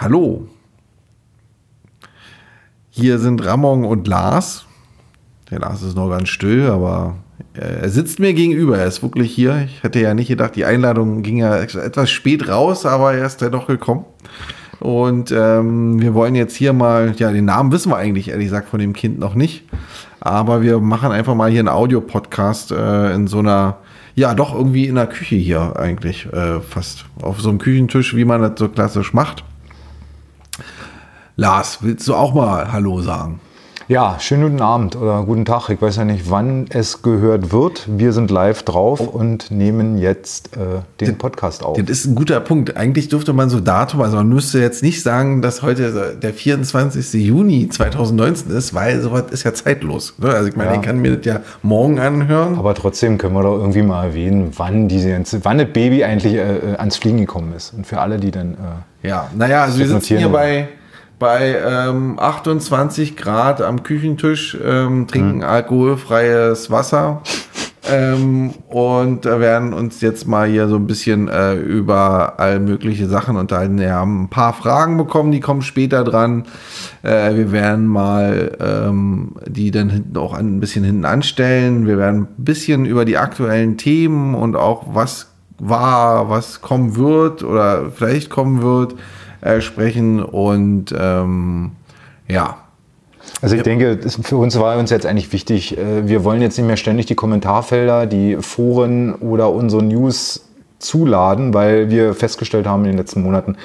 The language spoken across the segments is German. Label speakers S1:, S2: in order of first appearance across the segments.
S1: Hallo. Hier sind Ramon und Lars. Der Lars ist noch ganz still, aber er sitzt mir gegenüber. Er ist wirklich hier. Ich hätte ja nicht gedacht, die Einladung ging ja etwas spät raus, aber er ist ja doch gekommen. Und ähm, wir wollen jetzt hier mal, ja, den Namen wissen wir eigentlich ehrlich gesagt von dem Kind noch nicht. Aber wir machen einfach mal hier einen Audiopodcast äh, in so einer, ja, doch irgendwie in der Küche hier eigentlich äh, fast. Auf so einem Küchentisch, wie man das so klassisch macht. Lars, willst du auch mal Hallo sagen?
S2: Ja, schönen guten Abend oder guten Tag. Ich weiß ja nicht, wann es gehört wird. Wir sind live drauf und nehmen jetzt äh, den Podcast auf.
S1: Das ist ein guter Punkt. Eigentlich dürfte man so Datum, also man müsste jetzt nicht sagen, dass heute der 24. Juni 2019 ist, weil sowas ist ja zeitlos. Ne? Also ich meine, ja. ich kann mir das ja morgen anhören.
S2: Aber trotzdem können wir doch irgendwie mal erwähnen, wann diese wann das Baby eigentlich äh, ans Fliegen gekommen ist. Und für alle, die dann.
S1: Äh, ja, naja, also wir sitzen hier bei bei ähm, 28 Grad am Küchentisch, ähm, trinken mhm. alkoholfreies Wasser ähm, und äh, werden uns jetzt mal hier so ein bisschen äh, über all mögliche Sachen unterhalten. Wir haben ein paar Fragen bekommen, die kommen später dran. Äh, wir werden mal ähm, die dann hinten auch ein bisschen hinten anstellen. Wir werden ein bisschen über die aktuellen Themen und auch was war, was kommen wird oder vielleicht kommen wird äh, sprechen und ähm, ja.
S2: Also ich denke, für uns war uns jetzt eigentlich wichtig, äh, wir wollen jetzt nicht mehr ständig die Kommentarfelder, die Foren oder unsere News zuladen, weil wir festgestellt haben in den letzten Monaten,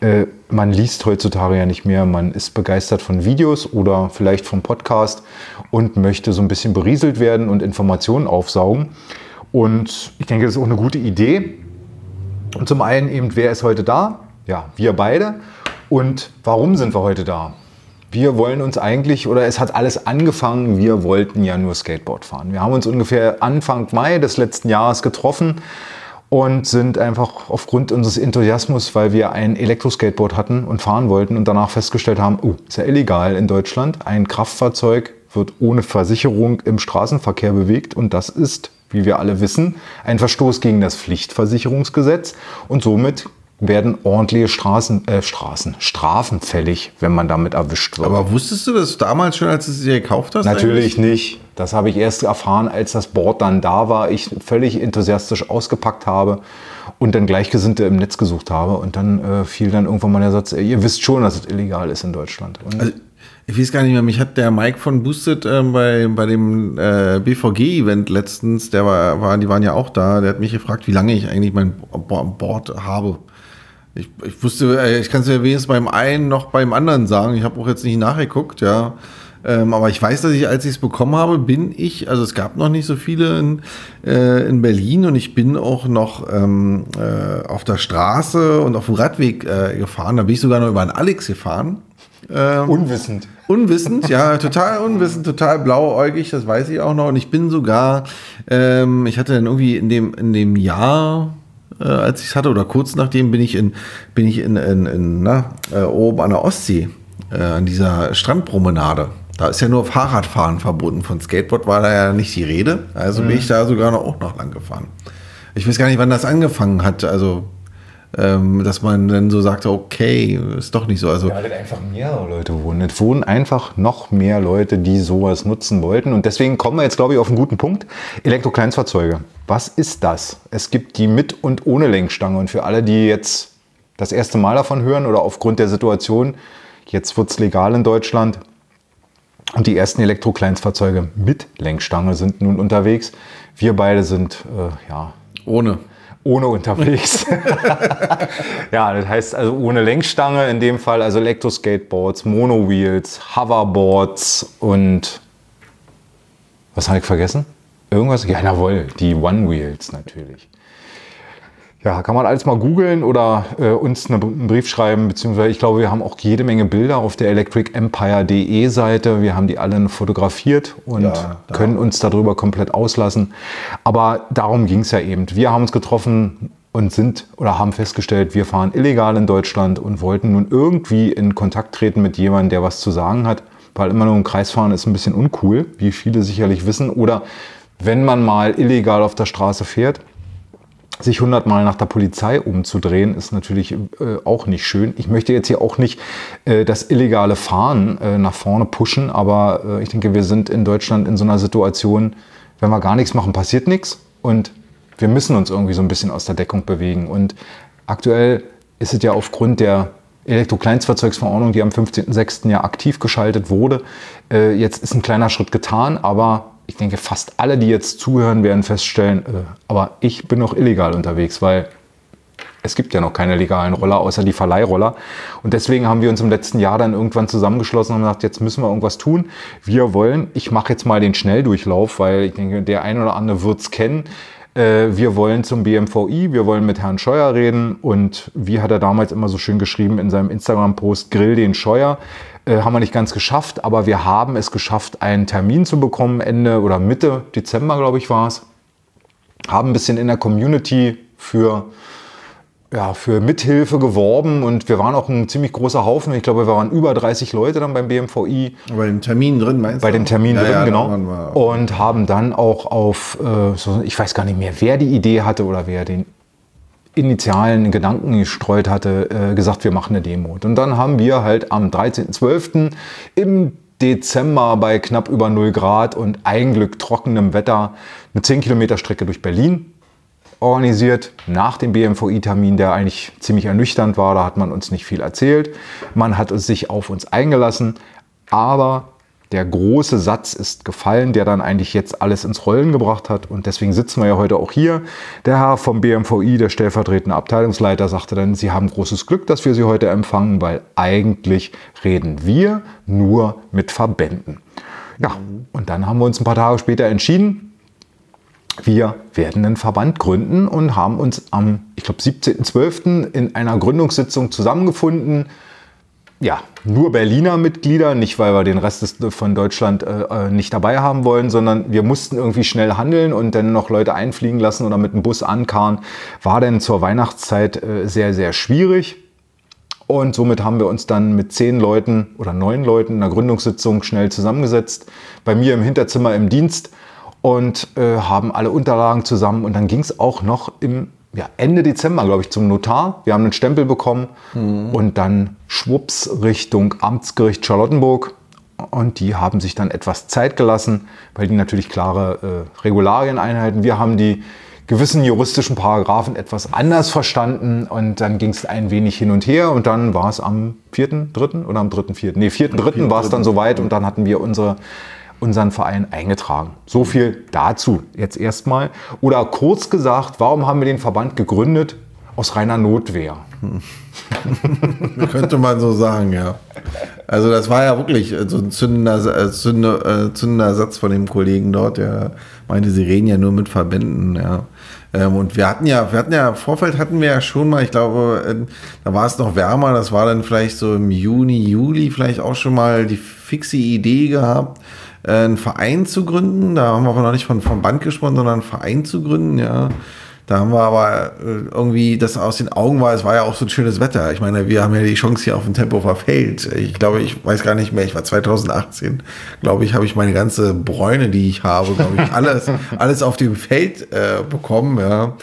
S2: äh, man liest heutzutage ja nicht mehr, man ist begeistert von Videos oder vielleicht vom Podcast und möchte so ein bisschen berieselt werden und Informationen aufsaugen. Und ich denke, das ist auch eine gute Idee. Und zum einen eben, wer ist heute da? Ja, wir beide. Und warum sind wir heute da? Wir wollen uns eigentlich, oder es hat alles angefangen, wir wollten ja nur Skateboard fahren. Wir haben uns ungefähr Anfang Mai des letzten Jahres getroffen und sind einfach aufgrund unseres Enthusiasmus, weil wir ein Elektroskateboard hatten und fahren wollten und danach festgestellt haben, oh, ist ja illegal in Deutschland. Ein Kraftfahrzeug wird ohne Versicherung im Straßenverkehr bewegt und das ist, wie wir alle wissen, ein Verstoß gegen das Pflichtversicherungsgesetz und somit werden ordentliche Straßen, äh, Straßen, Strafen fällig, wenn man damit erwischt wird.
S1: Aber wusstest du das damals schon, als du es dir gekauft hast?
S2: Natürlich eigentlich? nicht. Das habe ich erst erfahren, als das Board dann da war, ich völlig enthusiastisch ausgepackt habe und dann Gleichgesinnte im Netz gesucht habe. Und dann äh, fiel dann irgendwann mal der Satz, ihr wisst schon, dass es illegal ist in Deutschland.
S1: Also, ich weiß gar nicht mehr, mich hat der Mike von Boosted äh, bei, bei dem äh, BVG-Event letztens, der war, war, die waren ja auch da, der hat mich gefragt, wie lange ich eigentlich mein Board habe. Ich, ich wusste, äh, ich kann es ja wenigstens beim einen noch beim anderen sagen. Ich habe auch jetzt nicht nachgeguckt, ja. Ähm, aber ich weiß, dass ich, als ich es bekommen habe, bin ich, also es gab noch nicht so viele in, äh, in Berlin und ich bin auch noch ähm, äh, auf der Straße und auf dem Radweg äh, gefahren. Da bin ich sogar noch über einen Alex gefahren.
S2: Ähm, unwissend.
S1: Unwissend, ja, total unwissend, total blauäugig, das weiß ich auch noch. Und ich bin sogar, ähm, ich hatte dann irgendwie in dem, in dem Jahr, äh, als ich es hatte, oder kurz nachdem bin ich in, bin ich in, in, in na, äh, oben an der Ostsee, äh, an dieser Strandpromenade. Da ist ja nur Fahrradfahren verboten. Von Skateboard war da ja nicht die Rede. Also mhm. bin ich da sogar noch, auch noch lang gefahren. Ich weiß gar nicht, wann das angefangen hat. Also dass man dann so sagte, okay, ist doch nicht so. Also,
S2: ja, weil einfach mehrere Leute wohnen. Es wohnen einfach noch mehr Leute, die sowas nutzen wollten. Und deswegen kommen wir jetzt, glaube ich, auf einen guten Punkt. Elektrokleinstfahrzeuge. Was ist das? Es gibt die mit und ohne Lenkstange. Und für alle, die jetzt das erste Mal davon hören oder aufgrund der Situation, jetzt wird es legal in Deutschland. Und die ersten Elektrokleinstfahrzeuge mit Lenkstange sind nun unterwegs. Wir beide sind, äh, ja.
S1: Ohne
S2: ohne unterwegs. ja, das heißt also ohne Lenkstange in dem Fall, also Elektroskateboards, Monowheels, Hoverboards und was habe ich vergessen? Irgendwas? Ja, jawohl, die One Wheels natürlich. Ja, kann man alles mal googeln oder äh, uns einen Brief schreiben, beziehungsweise ich glaube, wir haben auch jede Menge Bilder auf der electricempire.de Seite. Wir haben die alle fotografiert und ja, können uns darüber komplett auslassen. Aber darum ging es ja eben. Wir haben uns getroffen und sind oder haben festgestellt, wir fahren illegal in Deutschland und wollten nun irgendwie in Kontakt treten mit jemandem, der was zu sagen hat, weil immer nur im Kreis fahren ist ein bisschen uncool, wie viele sicherlich wissen. Oder wenn man mal illegal auf der Straße fährt, sich hundertmal nach der Polizei umzudrehen, ist natürlich äh, auch nicht schön. Ich möchte jetzt hier auch nicht äh, das illegale Fahren äh, nach vorne pushen, aber äh, ich denke, wir sind in Deutschland in so einer Situation, wenn wir gar nichts machen, passiert nichts und wir müssen uns irgendwie so ein bisschen aus der Deckung bewegen. Und aktuell ist es ja aufgrund der Elektrokleinstfahrzeugsverordnung, die am 15.06. ja aktiv geschaltet wurde, äh, jetzt ist ein kleiner Schritt getan, aber ich denke, fast alle, die jetzt zuhören, werden feststellen, äh, aber ich bin noch illegal unterwegs, weil es gibt ja noch keine legalen Roller, außer die Verleihroller. Und deswegen haben wir uns im letzten Jahr dann irgendwann zusammengeschlossen und gesagt, jetzt müssen wir irgendwas tun. Wir wollen, ich mache jetzt mal den Schnelldurchlauf, weil ich denke, der ein oder andere wird es kennen. Äh, wir wollen zum BMVI, wir wollen mit Herrn Scheuer reden. Und wie hat er damals immer so schön geschrieben in seinem Instagram-Post, Grill den Scheuer. Äh, haben wir nicht ganz geschafft, aber wir haben es geschafft, einen Termin zu bekommen, Ende oder Mitte Dezember, glaube ich, war es. Haben ein bisschen in der Community für, ja, für Mithilfe geworben und wir waren auch ein ziemlich großer Haufen. Ich glaube, wir waren über 30 Leute dann beim BMVI.
S1: Bei dem Termin drin, meinst
S2: du? Bei dem Termin ja, drin, ja, genau. Und haben dann auch auf, äh, so, ich weiß gar nicht mehr, wer die Idee hatte oder wer den initialen Gedanken gestreut hatte, äh, gesagt, wir machen eine Demo. Und dann haben wir halt am 13.12. im Dezember bei knapp über 0 Grad und Glück trockenem Wetter eine 10 Kilometer Strecke durch Berlin organisiert nach dem BMVI-Termin, der eigentlich ziemlich ernüchternd war. Da hat man uns nicht viel erzählt. Man hat sich auf uns eingelassen, aber der große Satz ist gefallen, der dann eigentlich jetzt alles ins Rollen gebracht hat. Und deswegen sitzen wir ja heute auch hier. Der Herr vom BMVI, der stellvertretende Abteilungsleiter, sagte dann, Sie haben großes Glück, dass wir Sie heute empfangen, weil eigentlich reden wir nur mit Verbänden. Ja, und dann haben wir uns ein paar Tage später entschieden, wir werden einen Verband gründen und haben uns am, ich glaube, 17.12. in einer Gründungssitzung zusammengefunden ja, nur Berliner Mitglieder, nicht weil wir den Rest von Deutschland äh, äh, nicht dabei haben wollen, sondern wir mussten irgendwie schnell handeln und dann noch Leute einfliegen lassen oder mit dem Bus ankarren. War denn zur Weihnachtszeit äh, sehr, sehr schwierig. Und somit haben wir uns dann mit zehn Leuten oder neun Leuten in einer Gründungssitzung schnell zusammengesetzt, bei mir im Hinterzimmer im Dienst und äh, haben alle Unterlagen zusammen. Und dann ging es auch noch im ja, Ende Dezember, glaube ich, zum Notar. Wir haben einen Stempel bekommen mhm. und dann schwupps Richtung Amtsgericht Charlottenburg. Und die haben sich dann etwas Zeit gelassen, weil die natürlich klare äh, Regularien einhalten. Wir haben die gewissen juristischen Paragraphen etwas anders verstanden und dann ging es ein wenig hin und her und dann war es am 4.3. oder am 3.4. Nee, 4.3. war es dann soweit und dann hatten wir unsere unseren Verein eingetragen. So viel dazu jetzt erstmal. Oder kurz gesagt, warum haben wir den Verband gegründet? Aus reiner Notwehr.
S1: Könnte man so sagen, ja. Also das war ja wirklich so ein zündender, äh, zündender, äh, zündender Satz von dem Kollegen dort, der meinte, sie reden ja nur mit Verbänden, ja. Ähm, und wir hatten ja, wir hatten ja, Vorfeld hatten wir ja schon mal, ich glaube, äh, da war es noch wärmer, das war dann vielleicht so im Juni, Juli vielleicht auch schon mal die fixe Idee gehabt, äh, einen Verein zu gründen. Da haben wir aber noch nicht von Verband gesprochen, sondern einen Verein zu gründen, ja. Da haben wir aber äh, irgendwie das aus den Augen war, es war ja auch so ein schönes Wetter. Ich meine, wir haben ja die Chance hier auf dem Tempelhofer Feld. Ich glaube, ich weiß gar nicht mehr, ich war 2018, glaube ich, habe ich meine ganze Bräune, die ich habe, glaube ich, alles, alles auf dem Feld äh, bekommen. Ja.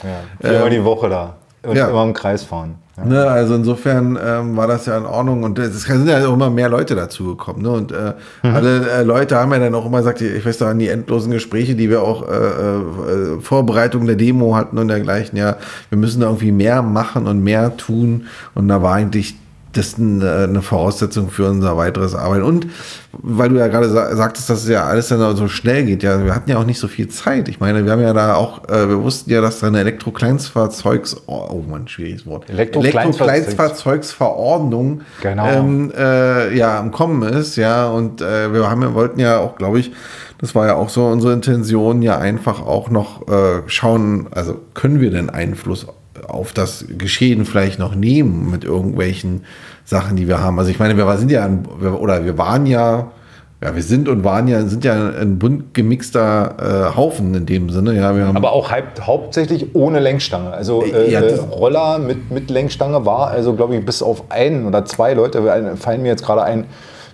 S2: Ja, ähm, die Woche da und ja. immer im Kreis fahren.
S1: Ja. Ne, also insofern ähm, war das ja in Ordnung und es sind ja auch immer mehr Leute dazu gekommen. Ne? Und äh, mhm. alle äh, Leute haben ja dann auch immer gesagt, ich weiß doch an die endlosen Gespräche, die wir auch äh, äh, Vorbereitung der Demo hatten und dergleichen, ja, wir müssen da irgendwie mehr machen und mehr tun. Und da war eigentlich das ist eine Voraussetzung für unser weiteres Arbeiten. Und weil du ja gerade sagtest, dass es ja alles dann so schnell geht, ja, wir hatten ja auch nicht so viel Zeit. Ich meine, wir haben ja da auch, äh, wir wussten ja, dass da eine Elektrokleinstfahrzeugs, oh, oh man, schwieriges Wort, Elektrokleinstfahrzeugsverordnung genau. ähm, äh, ja am Kommen ist, ja, und äh, wir haben, wir wollten ja auch, glaube ich, das war ja auch so unsere Intention, ja einfach auch noch äh, schauen, also können wir denn Einfluss auf das Geschehen vielleicht noch nehmen mit irgendwelchen Sachen, die wir haben. Also ich meine, wir sind ja, ein, oder wir waren ja, ja, wir sind und waren ja, sind ja ein bunt gemixter äh, Haufen in dem Sinne. Ja, wir haben
S2: Aber auch hauptsächlich ohne Lenkstange. Also äh, ja, Roller mit, mit Lenkstange war, also glaube ich, bis auf einen oder zwei Leute, fallen mir jetzt gerade ein,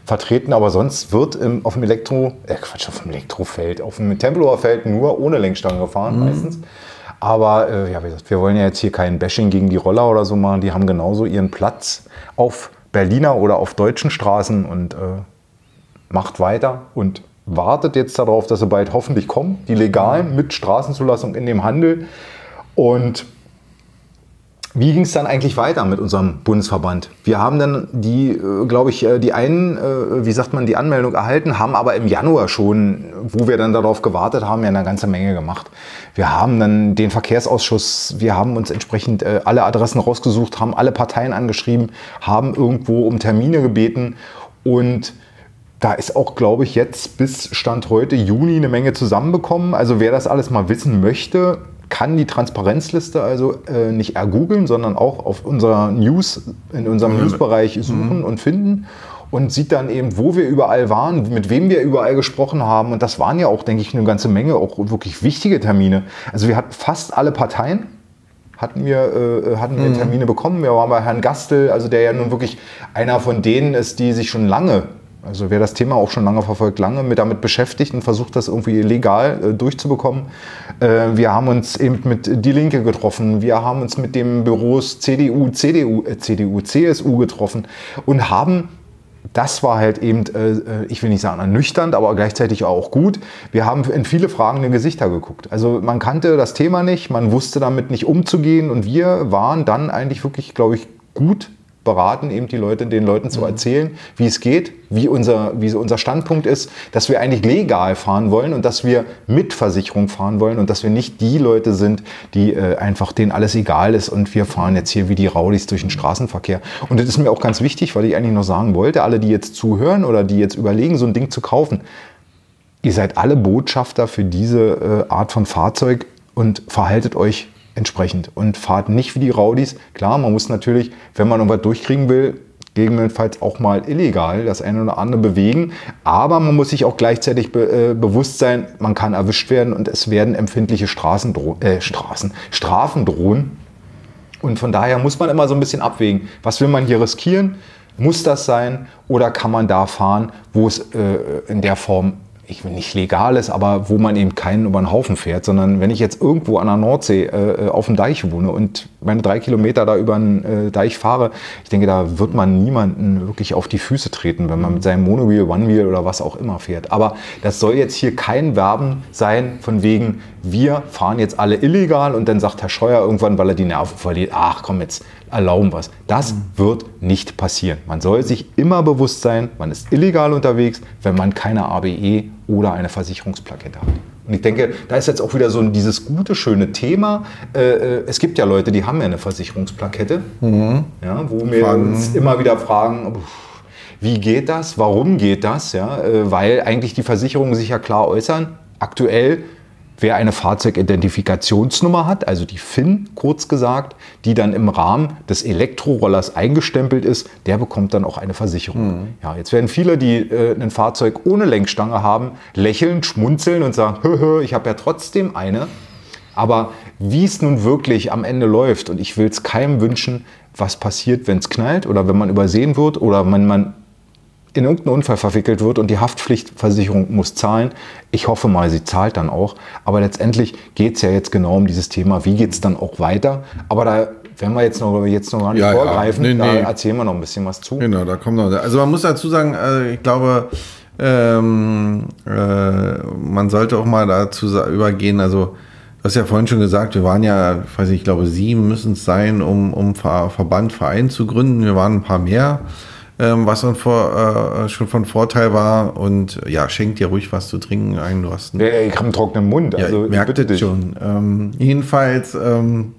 S2: vertreten, aber sonst wird im, auf dem Elektro, äh Quatsch, auf dem Elektrofeld, auf dem Tempelhofer Feld nur ohne Lenkstange gefahren mhm. meistens. Aber äh, ja, wie gesagt, wir wollen ja jetzt hier kein Bashing gegen die Roller oder so machen. Die haben genauso ihren Platz auf Berliner oder auf deutschen Straßen und äh, macht weiter und wartet jetzt darauf, dass sie bald hoffentlich kommen, die legalen mit Straßenzulassung in dem Handel. Und wie ging es dann eigentlich weiter mit unserem Bundesverband? Wir haben dann die, äh, glaube ich, äh, die einen, äh, wie sagt man, die Anmeldung erhalten, haben aber im Januar schon, wo wir dann darauf gewartet haben, ja eine ganze Menge gemacht. Wir haben dann den Verkehrsausschuss, wir haben uns entsprechend alle Adressen rausgesucht, haben alle Parteien angeschrieben, haben irgendwo um Termine gebeten und da ist auch, glaube ich, jetzt bis Stand heute Juni eine Menge zusammenbekommen. Also wer das alles mal wissen möchte, kann die Transparenzliste also äh, nicht ergoogeln, sondern auch auf unserer News, in unserem mhm. Newsbereich suchen mhm. und finden und sieht dann eben, wo wir überall waren, mit wem wir überall gesprochen haben. Und das waren ja auch, denke ich, eine ganze Menge, auch wirklich wichtige Termine. Also wir hatten fast alle Parteien, hatten wir, äh, hatten wir mhm. Termine bekommen. Wir waren bei Herrn Gastel, also der ja nun wirklich einer von denen ist, die sich schon lange also wer das Thema auch schon lange verfolgt, lange mit damit beschäftigt und versucht, das irgendwie legal äh, durchzubekommen. Äh, wir haben uns eben mit Die Linke getroffen, wir haben uns mit dem Büros CDU, CDU, äh, CDU, CSU getroffen und haben das war halt eben, äh, äh, ich will nicht sagen ernüchternd, aber gleichzeitig auch gut. Wir haben in viele fragende Gesichter geguckt. Also man kannte das Thema nicht, man wusste damit nicht umzugehen und wir waren dann eigentlich wirklich, glaube ich, gut beraten, eben die Leute, den Leuten zu mhm. erzählen, wie es geht, wie unser, wie unser Standpunkt ist, dass wir eigentlich legal fahren wollen und dass wir mit Versicherung fahren wollen und dass wir nicht die Leute sind, die äh, einfach denen alles egal ist und wir fahren jetzt hier wie die Raulis durch den Straßenverkehr. Und das ist mir auch ganz wichtig, weil ich eigentlich noch sagen wollte, alle, die jetzt zuhören oder die jetzt überlegen, so ein Ding zu kaufen, ihr seid alle Botschafter für diese äh, Art von Fahrzeug und verhaltet euch entsprechend und fahrt nicht wie die Raudis. Klar, man muss natürlich, wenn man irgendwas durchkriegen will, gegebenenfalls auch mal illegal das eine oder andere bewegen. Aber man muss sich auch gleichzeitig be äh, bewusst sein, man kann erwischt werden und es werden empfindliche Straßen äh, Straßen, Strafen drohen. Und von daher muss man immer so ein bisschen abwägen, was will man hier riskieren? Muss das sein oder kann man da fahren, wo es äh, in der Form ich will nicht legal ist, aber wo man eben keinen über den Haufen fährt, sondern wenn ich jetzt irgendwo an der Nordsee äh, auf dem Deich wohne und meine drei Kilometer da über den äh, Deich fahre, ich denke, da wird man niemanden wirklich auf die Füße treten, wenn man mit seinem Monowheel, One-Wheel oder was auch immer fährt. Aber das soll jetzt hier kein Werben sein von wegen, wir fahren jetzt alle illegal und dann sagt Herr Scheuer irgendwann, weil er die Nerven verliert, ach komm jetzt, erlauben was. Das mhm. wird nicht passieren. Man soll sich immer bewusst sein, man ist illegal unterwegs, wenn man keine ABE oder eine Versicherungsplakette hat. Und ich denke, da ist jetzt auch wieder so dieses gute, schöne Thema. Äh, äh, es gibt ja Leute, die haben ja eine Versicherungsplakette, mhm. ja, wo wir uns immer wieder fragen, wie geht das, warum geht das, ja, äh, weil eigentlich die Versicherungen sich ja klar äußern. Aktuell Wer eine Fahrzeugidentifikationsnummer hat, also die FIN kurz gesagt, die dann im Rahmen des Elektrorollers eingestempelt ist, der bekommt dann auch eine Versicherung. Mhm. Ja, jetzt werden viele, die äh, ein Fahrzeug ohne Lenkstange haben, lächeln, schmunzeln und sagen, hö, hö, ich habe ja trotzdem eine. Aber wie es nun wirklich am Ende läuft, und ich will es keinem wünschen, was passiert, wenn es knallt oder wenn man übersehen wird oder wenn man in irgendeinen Unfall verwickelt wird und die Haftpflichtversicherung muss zahlen. Ich hoffe mal, sie zahlt dann auch. Aber letztendlich geht es ja jetzt genau um dieses Thema, wie geht es dann auch weiter. Aber da werden wir jetzt noch, jetzt noch gar nicht ja, vorgreifen, ja. Nee, da nee. erzählen wir noch ein bisschen was zu.
S1: Genau, da kommt noch. Also man muss dazu sagen, äh, ich glaube, ähm, äh, man sollte auch mal dazu übergehen, also Du hast ja vorhin schon gesagt, wir waren ja, ich weiß nicht, ich glaube, sieben müssen es sein, um, um Verband, Verein zu gründen. Wir waren ein paar mehr was dann vor, äh, schon von Vorteil war. Und ja, schenk dir ruhig was zu trinken ein. Du hast
S2: einen, ja, ich habe einen trockenen Mund.
S1: Also ja, bitte dich. schon. Ähm, jedenfalls ähm,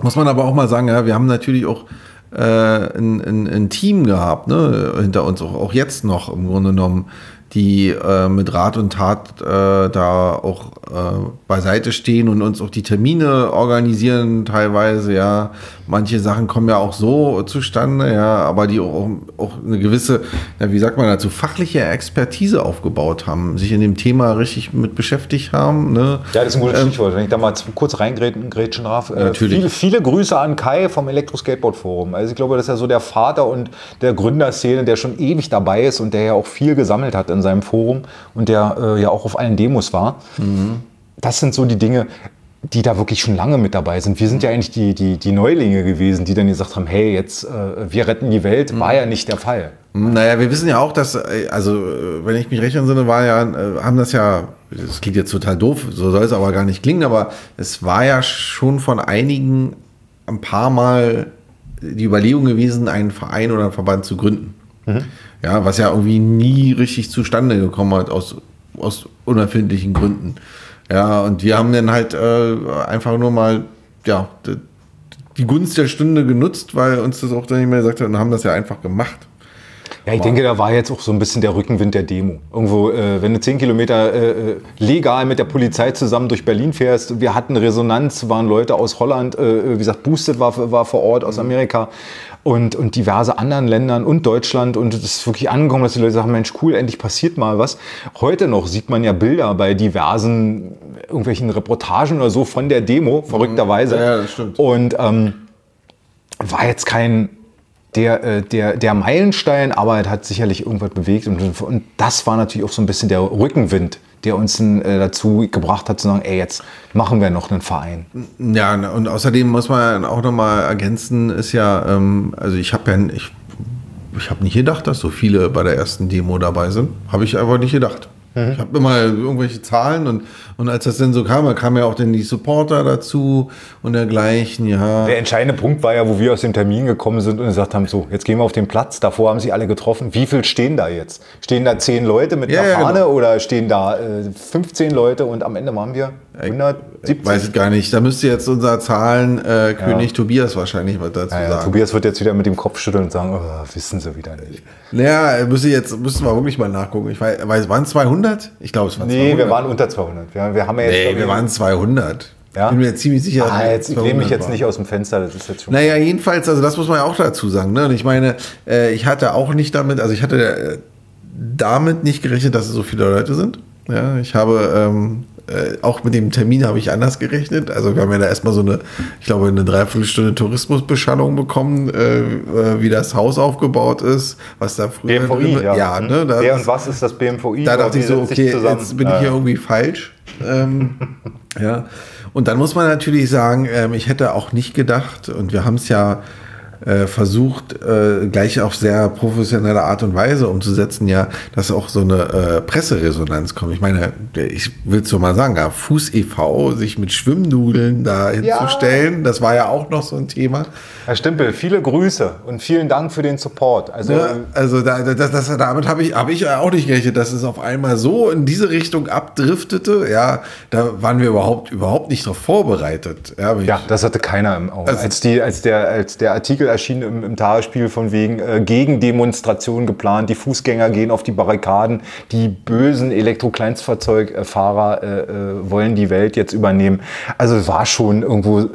S1: muss man aber auch mal sagen, ja, wir haben natürlich auch äh, ein, ein, ein, Team gehabt, ne, hinter uns, auch, auch jetzt noch im Grunde genommen, die äh, mit Rat und Tat äh, da auch äh, beiseite stehen und uns auch die Termine organisieren teilweise, ja. Manche Sachen kommen ja auch so zustande, ja, aber die auch, auch eine gewisse, ja, wie sagt man dazu, fachliche Expertise aufgebaut haben, sich in dem Thema richtig mit beschäftigt haben. Ne?
S2: Ja, das ist ein gutes ähm, Stichwort. Wenn ich da mal kurz reingrätschen darf. Äh, natürlich. Viele, viele Grüße an Kai vom Elektro-Skateboard-Forum. Also ich glaube, das ist ja so der Vater und der Gründerszene, der schon ewig dabei ist und der ja auch viel gesammelt hat in seinem Forum und der äh, ja auch auf allen Demos war. Mhm. Das sind so die Dinge, die da wirklich schon lange mit dabei sind. Wir sind ja eigentlich die, die, die Neulinge gewesen, die dann gesagt haben, hey, jetzt äh, wir retten die Welt. War ja nicht der Fall.
S1: Naja, wir wissen ja auch, dass, äh, also äh, wenn ich mich recht entsinne, war ja, äh, haben das ja, das klingt jetzt total doof, so soll es aber gar nicht klingen, aber es war ja schon von einigen ein paar Mal die Überlegung gewesen, einen Verein oder einen Verband zu gründen. Mhm. Ja, was ja irgendwie nie richtig zustande gekommen hat, aus, aus unerfindlichen Gründen. Ja, und wir haben dann halt äh, einfach nur mal, ja, die Gunst der Stunde genutzt, weil uns das auch dann nicht mehr gesagt hat und haben das ja einfach gemacht.
S2: Ja, ich denke, da war jetzt auch so ein bisschen der Rückenwind der Demo. Irgendwo, äh, wenn du zehn Kilometer äh, äh, legal mit der Polizei zusammen durch Berlin fährst, wir hatten Resonanz, waren Leute aus Holland, äh, wie gesagt, Boosted war, war vor Ort aus mhm. Amerika und, und diverse anderen Ländern und Deutschland und es ist wirklich angekommen, dass die Leute sagen, Mensch, cool, endlich passiert mal was. Heute noch sieht man ja Bilder bei diversen irgendwelchen Reportagen oder so von der Demo, verrückterweise. Ja, das stimmt. Und ähm, war jetzt kein der, äh, der, der Meilenstein, aber er hat sicherlich irgendwas bewegt. Und, und das war natürlich auch so ein bisschen der Rückenwind, der uns äh, dazu gebracht hat zu sagen, ey, jetzt machen wir noch einen Verein.
S1: Ja, und außerdem muss man auch nochmal ergänzen, ist ja, ähm, also ich habe ja, ich, ich habe nicht gedacht, dass so viele bei der ersten Demo dabei sind. Habe ich einfach nicht gedacht. Mhm. Ich habe immer irgendwelche Zahlen und, und als das dann so kam, da kamen ja auch dann die Supporter dazu und dergleichen, ja.
S2: Der entscheidende Punkt war ja, wo wir aus dem Termin gekommen sind und gesagt haben, so, jetzt gehen wir auf den Platz, davor haben sie alle getroffen. Wie viel stehen da jetzt? Stehen da zehn Leute mit ja, einer ja, Fahne genau. oder stehen da äh, 15 Leute und am Ende waren wir
S1: 170? Ich weiß es gar nicht. Da müsste jetzt unser Zahlenkönig ja. Tobias wahrscheinlich was dazu sagen.
S2: Tobias wird jetzt wieder mit dem Kopf schütteln und sagen, oh, wissen sie wieder nicht.
S1: Naja, müsste jetzt, müssen wir wirklich mal nachgucken. Ich weiß, waren es 200? Ich glaube, es
S2: waren nee, 200. Nee, wir waren unter 200. Wir, wir haben ja
S1: jetzt, nee, wir waren 200.
S2: Ja? Bin mir ziemlich sicher. Ah, jetzt, ich lehne mich jetzt war. nicht aus dem Fenster, das ist jetzt
S1: schon. Naja, jedenfalls, also das muss man ja auch dazu sagen. Ne? Und ich meine, äh, ich hatte auch nicht damit, also ich hatte äh, damit nicht gerechnet, dass es so viele Leute sind. Ja, ich habe ähm, äh, auch mit dem Termin habe ich anders gerechnet. Also wir haben ja da erstmal so eine, ich glaube, eine Dreiviertelstunde Tourismusbeschallung bekommen, äh, äh wie das Haus aufgebaut ist, was da früher
S2: BMVI, drin, ja.
S1: ja ne,
S2: da Wer und was ist das BMVI?
S1: Da dachte ich so, okay, jetzt bin ich hier irgendwie falsch. Ähm, ja. Und dann muss man natürlich sagen, ähm, ich hätte auch nicht gedacht, und wir haben es ja versucht, äh, gleich auf sehr professionelle Art und Weise umzusetzen, ja, dass auch so eine äh, Presseresonanz kommt. Ich meine, ich will es so mal sagen, ja, Fuß e.V., sich mit Schwimmnudeln da hinzustellen, ja. das war ja auch noch so ein Thema.
S2: Herr Stimpel, viele Grüße und vielen Dank für den Support.
S1: Also, ja, also da, das, das, damit habe ich, hab ich auch nicht gerechnet, dass es auf einmal so in diese Richtung abdriftete. Ja, da waren wir überhaupt, überhaupt nicht darauf vorbereitet.
S2: Ja, ja das hatte keiner im Auge. Also, als, die, als, der, als der Artikel erschien im, im Tagesspiel von wegen äh, Gegendemonstration geplant, die Fußgänger gehen auf die Barrikaden, die bösen Elektrokleinstfahrzeugfahrer äh, äh, wollen die Welt jetzt übernehmen. Also war schon irgendwo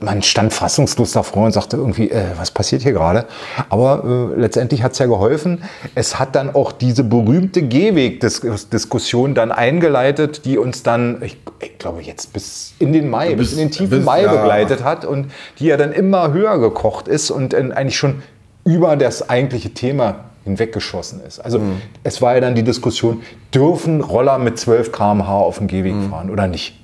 S2: man stand fassungslos davor und sagte irgendwie, äh, was passiert hier gerade? Aber äh, letztendlich hat es ja geholfen. Es hat dann auch diese berühmte Gehweg-Diskussion dann eingeleitet, die uns dann, ich, ich, glaube, jetzt bis in den Mai, bis, bis in den tiefen bis, Mai ja. begleitet hat und die ja dann immer höher gekocht ist und eigentlich schon über das eigentliche Thema hinweggeschossen ist. Also mhm. es war ja dann die Diskussion, dürfen Roller mit 12 km/h auf dem Gehweg mhm. fahren oder nicht?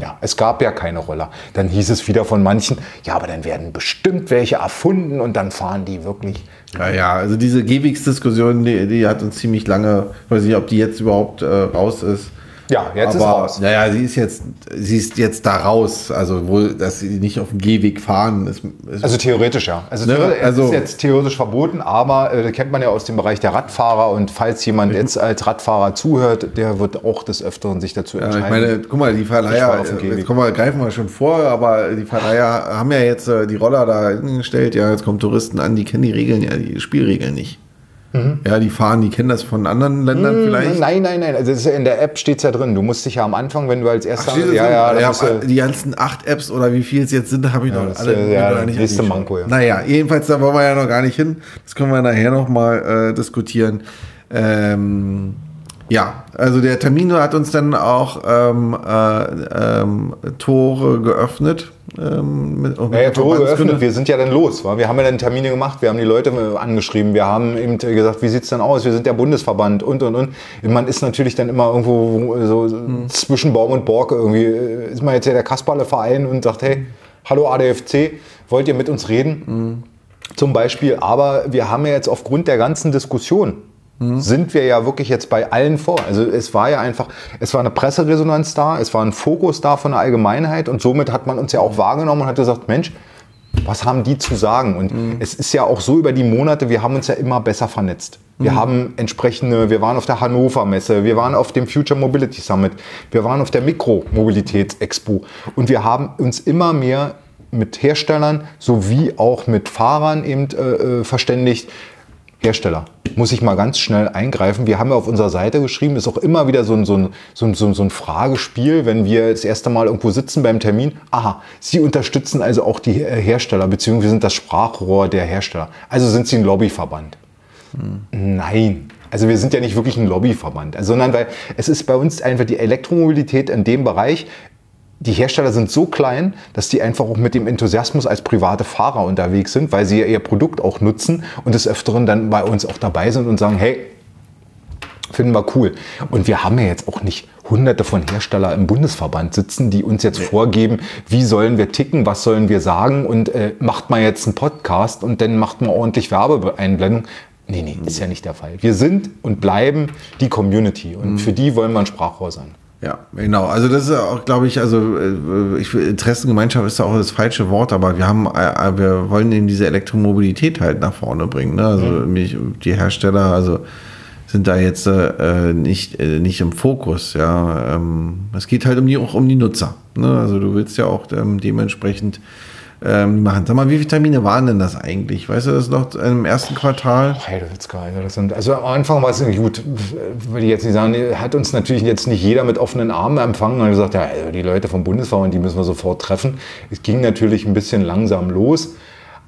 S2: Ja, es gab ja keine Roller. Dann hieß es wieder von manchen, ja, aber dann werden bestimmt welche erfunden und dann fahren die wirklich.
S1: Ja, ja, also diese Gehwegsdiskussion, die, die hat uns ziemlich lange, ich weiß nicht, ob die jetzt überhaupt äh, raus ist.
S2: Ja, jetzt aber, ist raus.
S1: Naja, sie ist jetzt, sie ist jetzt da raus. Also wohl, dass sie nicht auf dem Gehweg fahren. Ist,
S2: ist also theoretisch ja. Also, ne? also ist jetzt theoretisch verboten, aber äh, kennt man ja aus dem Bereich der Radfahrer und falls jemand jetzt als Radfahrer zuhört, der wird auch des Öfteren sich dazu entscheiden.
S1: Ja, ich meine, guck mal, die Verleiher, jetzt kommen wir, greifen wir schon vor, aber die Verleiher haben ja jetzt äh, die Roller da hingestellt. Ja, jetzt kommen Touristen an, die kennen die Regeln ja, die Spielregeln nicht. Mhm. Ja, die fahren, die kennen das von anderen Ländern mhm, vielleicht.
S2: Nein, nein, nein. Also in der App steht es ja drin. Du musst dich ja am Anfang, wenn du als erster. Ach,
S1: ja, ja, ja, ja die ganzen acht Apps oder wie viel es jetzt sind, habe ich ja, noch alle.
S2: Ist, ja, ja, nicht nächste Manko, ja.
S1: Naja, jedenfalls, da wollen wir ja noch gar nicht hin. Das können wir nachher noch mal äh, diskutieren. Ähm, Ja, also der Termin hat uns dann auch ähm, äh, ähm, Tore geöffnet.
S2: Ähm, mit, mit naja, Tore geöffnet, wir sind ja dann los. Wa? Wir haben ja dann Termine gemacht, wir haben die Leute angeschrieben, wir haben eben gesagt, wie sieht es denn aus, wir sind der Bundesverband und und und. Man ist natürlich dann immer irgendwo so hm. zwischen Baum und Borke irgendwie. Äh, ist man jetzt ja der Kasperle-Verein und sagt, hey, hallo ADFC, wollt ihr mit uns reden? Hm. Zum Beispiel, aber wir haben ja jetzt aufgrund der ganzen Diskussion mhm. sind wir ja wirklich jetzt bei allen vor. Also es war ja einfach, es war eine Presseresonanz da, es war ein Fokus da von der Allgemeinheit und somit hat man uns ja auch wahrgenommen und hat gesagt, Mensch, was haben die zu sagen? Und mhm. es ist ja auch so über die Monate, wir haben uns ja immer besser vernetzt. Wir mhm. haben entsprechende, wir waren auf der Hannover Messe, wir waren auf dem Future Mobility Summit, wir waren auf der Mikromobilitätsexpo und wir haben uns immer mehr mit Herstellern sowie auch mit Fahrern eben äh, äh verständigt, Hersteller. Muss ich mal ganz schnell eingreifen. Wir haben ja auf unserer Seite geschrieben, ist auch immer wieder so ein, so ein, so ein, so ein Fragespiel, wenn wir das erste Mal irgendwo sitzen beim Termin. Aha, Sie unterstützen also auch die Hersteller, beziehungsweise sind das Sprachrohr der Hersteller. Also sind Sie ein Lobbyverband? Hm. Nein. Also wir sind ja nicht wirklich ein Lobbyverband, sondern weil es ist bei uns einfach die Elektromobilität in dem Bereich die Hersteller sind so klein, dass die einfach auch mit dem Enthusiasmus als private Fahrer unterwegs sind, weil sie ja ihr Produkt auch nutzen und des Öfteren dann bei uns auch dabei sind und sagen, hey, finden wir cool. Und wir haben ja jetzt auch nicht hunderte von Herstellern im Bundesverband sitzen, die uns jetzt vorgeben, wie sollen wir ticken, was sollen wir sagen und äh, macht man jetzt einen Podcast und dann macht man ordentlich Werbeeinblendung. Nee, nee, ist ja nicht der Fall. Wir sind und bleiben die Community und mhm. für die wollen wir ein Sprachrohr sein.
S1: Ja, genau. Also das ist auch, glaube ich, also äh, ich, Interessengemeinschaft ist auch das falsche Wort, aber wir haben, äh, äh, wir wollen eben diese Elektromobilität halt nach vorne bringen. Ne? Also mhm. mich, die Hersteller, also sind da jetzt äh, nicht, äh, nicht im Fokus. Ja, ähm, es geht halt um die, auch um die Nutzer. Ne? Also du willst ja auch ähm, dementsprechend ähm, machen. Sag mal, wie viele Termine waren denn das eigentlich? Weißt du das noch im ersten Quartal?
S2: Heidewitzka, das sind, also am Anfang war es gut, würde ich jetzt nicht sagen, hat uns natürlich jetzt nicht jeder mit offenen Armen empfangen und gesagt, ja, also die Leute vom Bundesverband, die müssen wir sofort treffen. Es ging natürlich ein bisschen langsam los.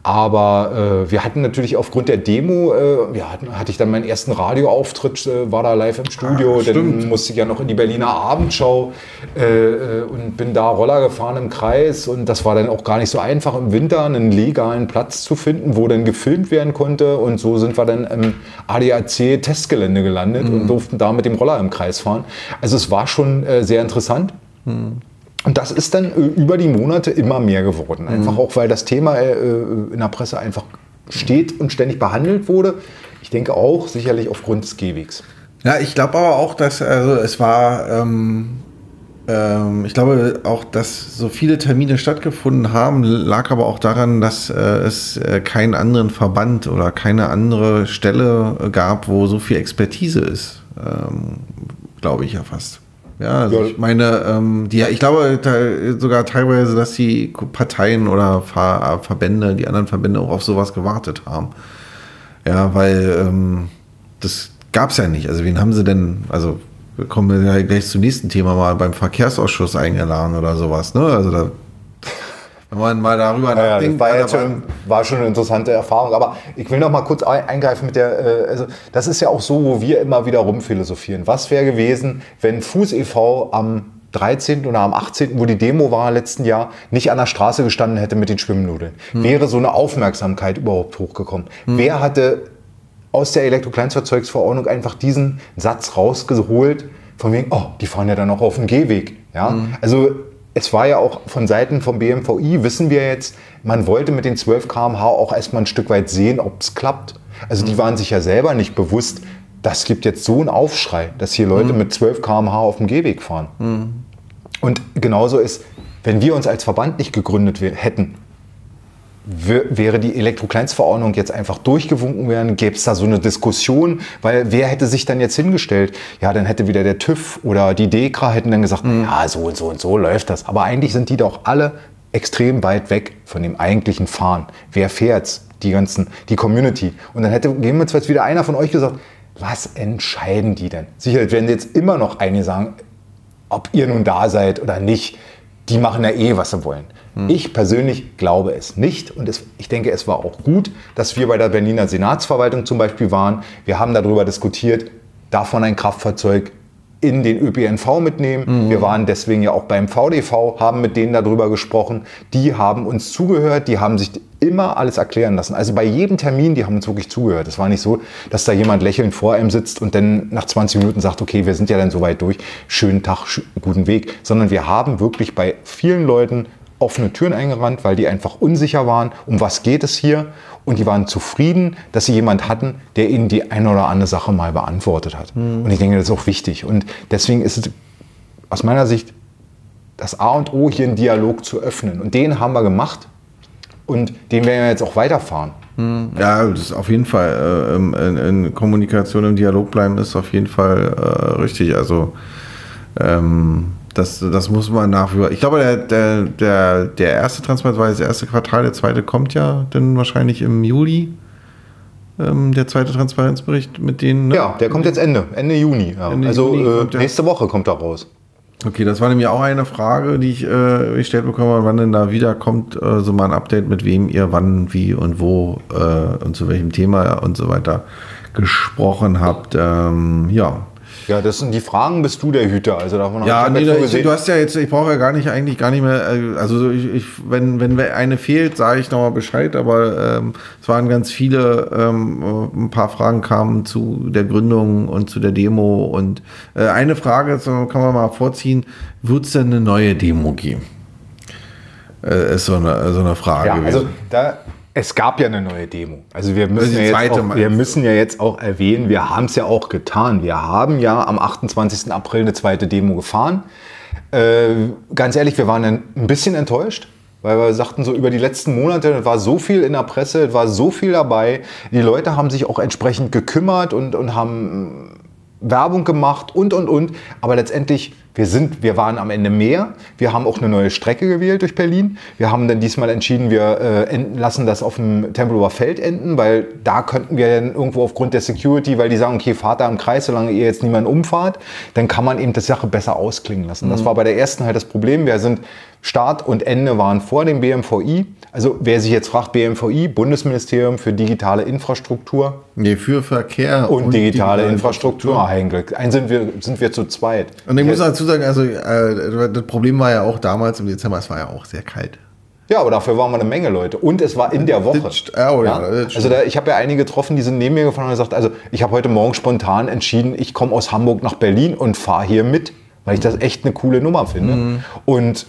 S2: Aber äh, wir hatten natürlich aufgrund der Demo, äh, ja, hatte ich dann meinen ersten Radioauftritt, äh, war da live im Studio, ah, dann musste ich ja noch in die Berliner Abendschau äh, äh, und bin da Roller gefahren im Kreis und das war dann auch gar nicht so einfach im Winter einen legalen Platz zu finden, wo dann gefilmt werden konnte und so sind wir dann im ADAC Testgelände gelandet mhm. und durften da mit dem Roller im Kreis fahren. Also es war schon äh, sehr interessant. Mhm. Und das ist dann äh, über die Monate immer mehr geworden. Einfach mhm. auch, weil das Thema äh, in der Presse einfach steht und ständig behandelt wurde. Ich denke auch sicherlich aufgrund des Gehwegs.
S1: Ja, ich glaube aber auch, dass also es war, ähm, ähm, ich glaube auch, dass so viele Termine stattgefunden haben, lag aber auch daran, dass äh, es äh, keinen anderen Verband oder keine andere Stelle gab, wo so viel Expertise ist. Ähm, glaube ich ja fast. Ja, also ja. ich meine, ähm, die, ich glaube sogar teilweise, dass die Parteien oder Ver Verbände, die anderen Verbände auch auf sowas gewartet haben. Ja, weil ähm, das gab es ja nicht. Also wen haben sie denn, also wir kommen ja gleich zum nächsten Thema mal beim Verkehrsausschuss eingeladen oder sowas. Ne? Also da wenn man mal darüber
S2: ja, nachdenkt. War, ja schon, war schon eine interessante Erfahrung. Aber ich will noch mal kurz eingreifen mit der, äh, also das ist ja auch so, wo wir immer wieder rumphilosophieren. Was wäre gewesen, wenn Fuß e.V. am 13. oder am 18., wo die Demo war letzten Jahr, nicht an der Straße gestanden hätte mit den Schwimmnudeln? Hm. Wäre so eine Aufmerksamkeit überhaupt hochgekommen? Hm. Wer hatte aus der Elektrokleinstfahrzeugsverordnung einfach diesen Satz rausgeholt, von wegen, oh, die fahren ja dann auch auf dem Gehweg. Ja? Hm. Also es war ja auch von Seiten vom BMVI, wissen wir jetzt, man wollte mit den 12 km/h auch erstmal ein Stück weit sehen, ob es klappt. Also die mhm. waren sich ja selber nicht bewusst, das gibt jetzt so einen Aufschrei, dass hier Leute mhm. mit 12 km/h auf dem Gehweg fahren. Mhm. Und genauso ist, wenn wir uns als Verband nicht gegründet hätten, wäre die Elektrokleinstverordnung jetzt einfach durchgewunken werden, gäbe es da so eine Diskussion, weil wer hätte sich dann jetzt hingestellt? Ja, dann hätte wieder der TÜV oder die DEKRA hätten dann gesagt, mhm. ja, so und so und so läuft das. Aber eigentlich sind die doch alle extrem weit weg von dem eigentlichen Fahren. Wer fährt's? Die ganzen, die Community. Und dann hätte gegebenenfalls wieder einer von euch gesagt, was entscheiden die denn? Sicher werden jetzt immer noch einige sagen, ob ihr nun da seid oder nicht. Die machen ja eh, was sie wollen. Hm. Ich persönlich glaube es nicht und es, ich denke, es war auch gut, dass wir bei der Berliner Senatsverwaltung zum Beispiel waren. Wir haben darüber diskutiert, darf man ein Kraftfahrzeug in den ÖPNV mitnehmen. Mhm. Wir waren deswegen ja auch beim VDV, haben mit denen darüber gesprochen. Die haben uns zugehört, die haben sich immer alles erklären lassen. Also bei jedem Termin, die haben uns wirklich zugehört. Es war nicht so, dass da jemand lächelnd vor einem sitzt und dann nach 20 Minuten sagt, okay, wir sind ja dann soweit durch, schönen Tag, guten Weg. Sondern wir haben wirklich bei vielen Leuten offene Türen eingerannt, weil die einfach unsicher waren, um was geht es hier und die waren zufrieden, dass sie jemand hatten, der ihnen die eine oder andere Sache mal beantwortet hat. Mhm. Und ich denke, das ist auch wichtig. Und deswegen ist es aus meiner Sicht das A und O, hier einen Dialog zu öffnen. Und den haben wir gemacht und den werden wir jetzt auch weiterfahren.
S1: Mhm. Ja, das ist auf jeden Fall äh, in, in, Kommunikation, im Dialog bleiben ist auf jeden Fall äh, richtig. Also ähm, das, das muss man nachführen. Ich glaube, der, der, der, der erste Transport war das erste Quartal, der zweite kommt ja dann wahrscheinlich im Juli. Ähm, der zweite Transparenzbericht mit denen.
S2: Ne? Ja, der kommt jetzt Ende, Ende Juni. Ja. Ende also Juni äh, nächste Woche kommt er raus.
S1: Okay, das war nämlich auch eine Frage, die ich äh, gestellt bekommen wann denn da wieder kommt, äh, so mal ein Update, mit wem ihr wann, wie und wo äh, und zu welchem Thema und so weiter gesprochen habt. Ähm, ja,
S2: ja, das sind die Fragen, bist du der Hüter. Also davon
S1: ja, nee, da, du hast ja jetzt, ich brauche ja gar nicht, eigentlich gar nicht mehr, äh, also ich, ich, wenn, wenn eine fehlt, sage ich nochmal Bescheid, aber ähm, es waren ganz viele, ähm, ein paar Fragen kamen zu der Gründung und zu der Demo und äh, eine Frage, kann man mal vorziehen, wird es denn eine neue Demo geben? Äh, ist so eine, so eine Frage
S2: ja, gewesen. Also da es gab ja eine neue Demo. Also wir müssen, ja jetzt, auch, wir müssen ja jetzt auch erwähnen, wir haben es ja auch getan. Wir haben ja am 28. April eine zweite Demo gefahren. Äh, ganz ehrlich, wir waren ein bisschen enttäuscht, weil wir sagten, so über die letzten Monate war so viel in der Presse, war so viel dabei. Die Leute haben sich auch entsprechend gekümmert und, und haben Werbung gemacht und, und, und. Aber letztendlich wir, sind, wir waren am Ende mehr. Wir haben auch eine neue Strecke gewählt durch Berlin. Wir haben dann diesmal entschieden, wir äh, enden, lassen das auf dem Tempelhofer Feld enden, weil da könnten wir dann irgendwo aufgrund der Security, weil die sagen, okay, fahrt da im Kreis, solange ihr jetzt niemanden umfahrt, dann kann man eben das Sache besser ausklingen lassen. Mhm. Das war bei der ersten halt das Problem. Wir sind Start und Ende waren vor dem BMVI. Also wer sich jetzt fragt, BMVI, Bundesministerium für digitale Infrastruktur.
S1: Nee, für Verkehr
S2: und, und digitale, digitale, Infrastruktur. Infrastruktur. Ein Glück. Ein sind wir, sind wir zu zweit.
S1: Und ich muss dazu sagen, also äh, das Problem war ja auch damals im Dezember, es war ja auch sehr kalt.
S2: Ja, aber dafür waren wir eine Menge Leute. Und es war in der Woche. Oh ja, ja? also da, ich habe ja einige getroffen, die sind neben mir gefahren und gesagt, also ich habe heute Morgen spontan entschieden, ich komme aus Hamburg nach Berlin und fahre hier mit, weil ich das echt eine coole Nummer finde. Mhm. Und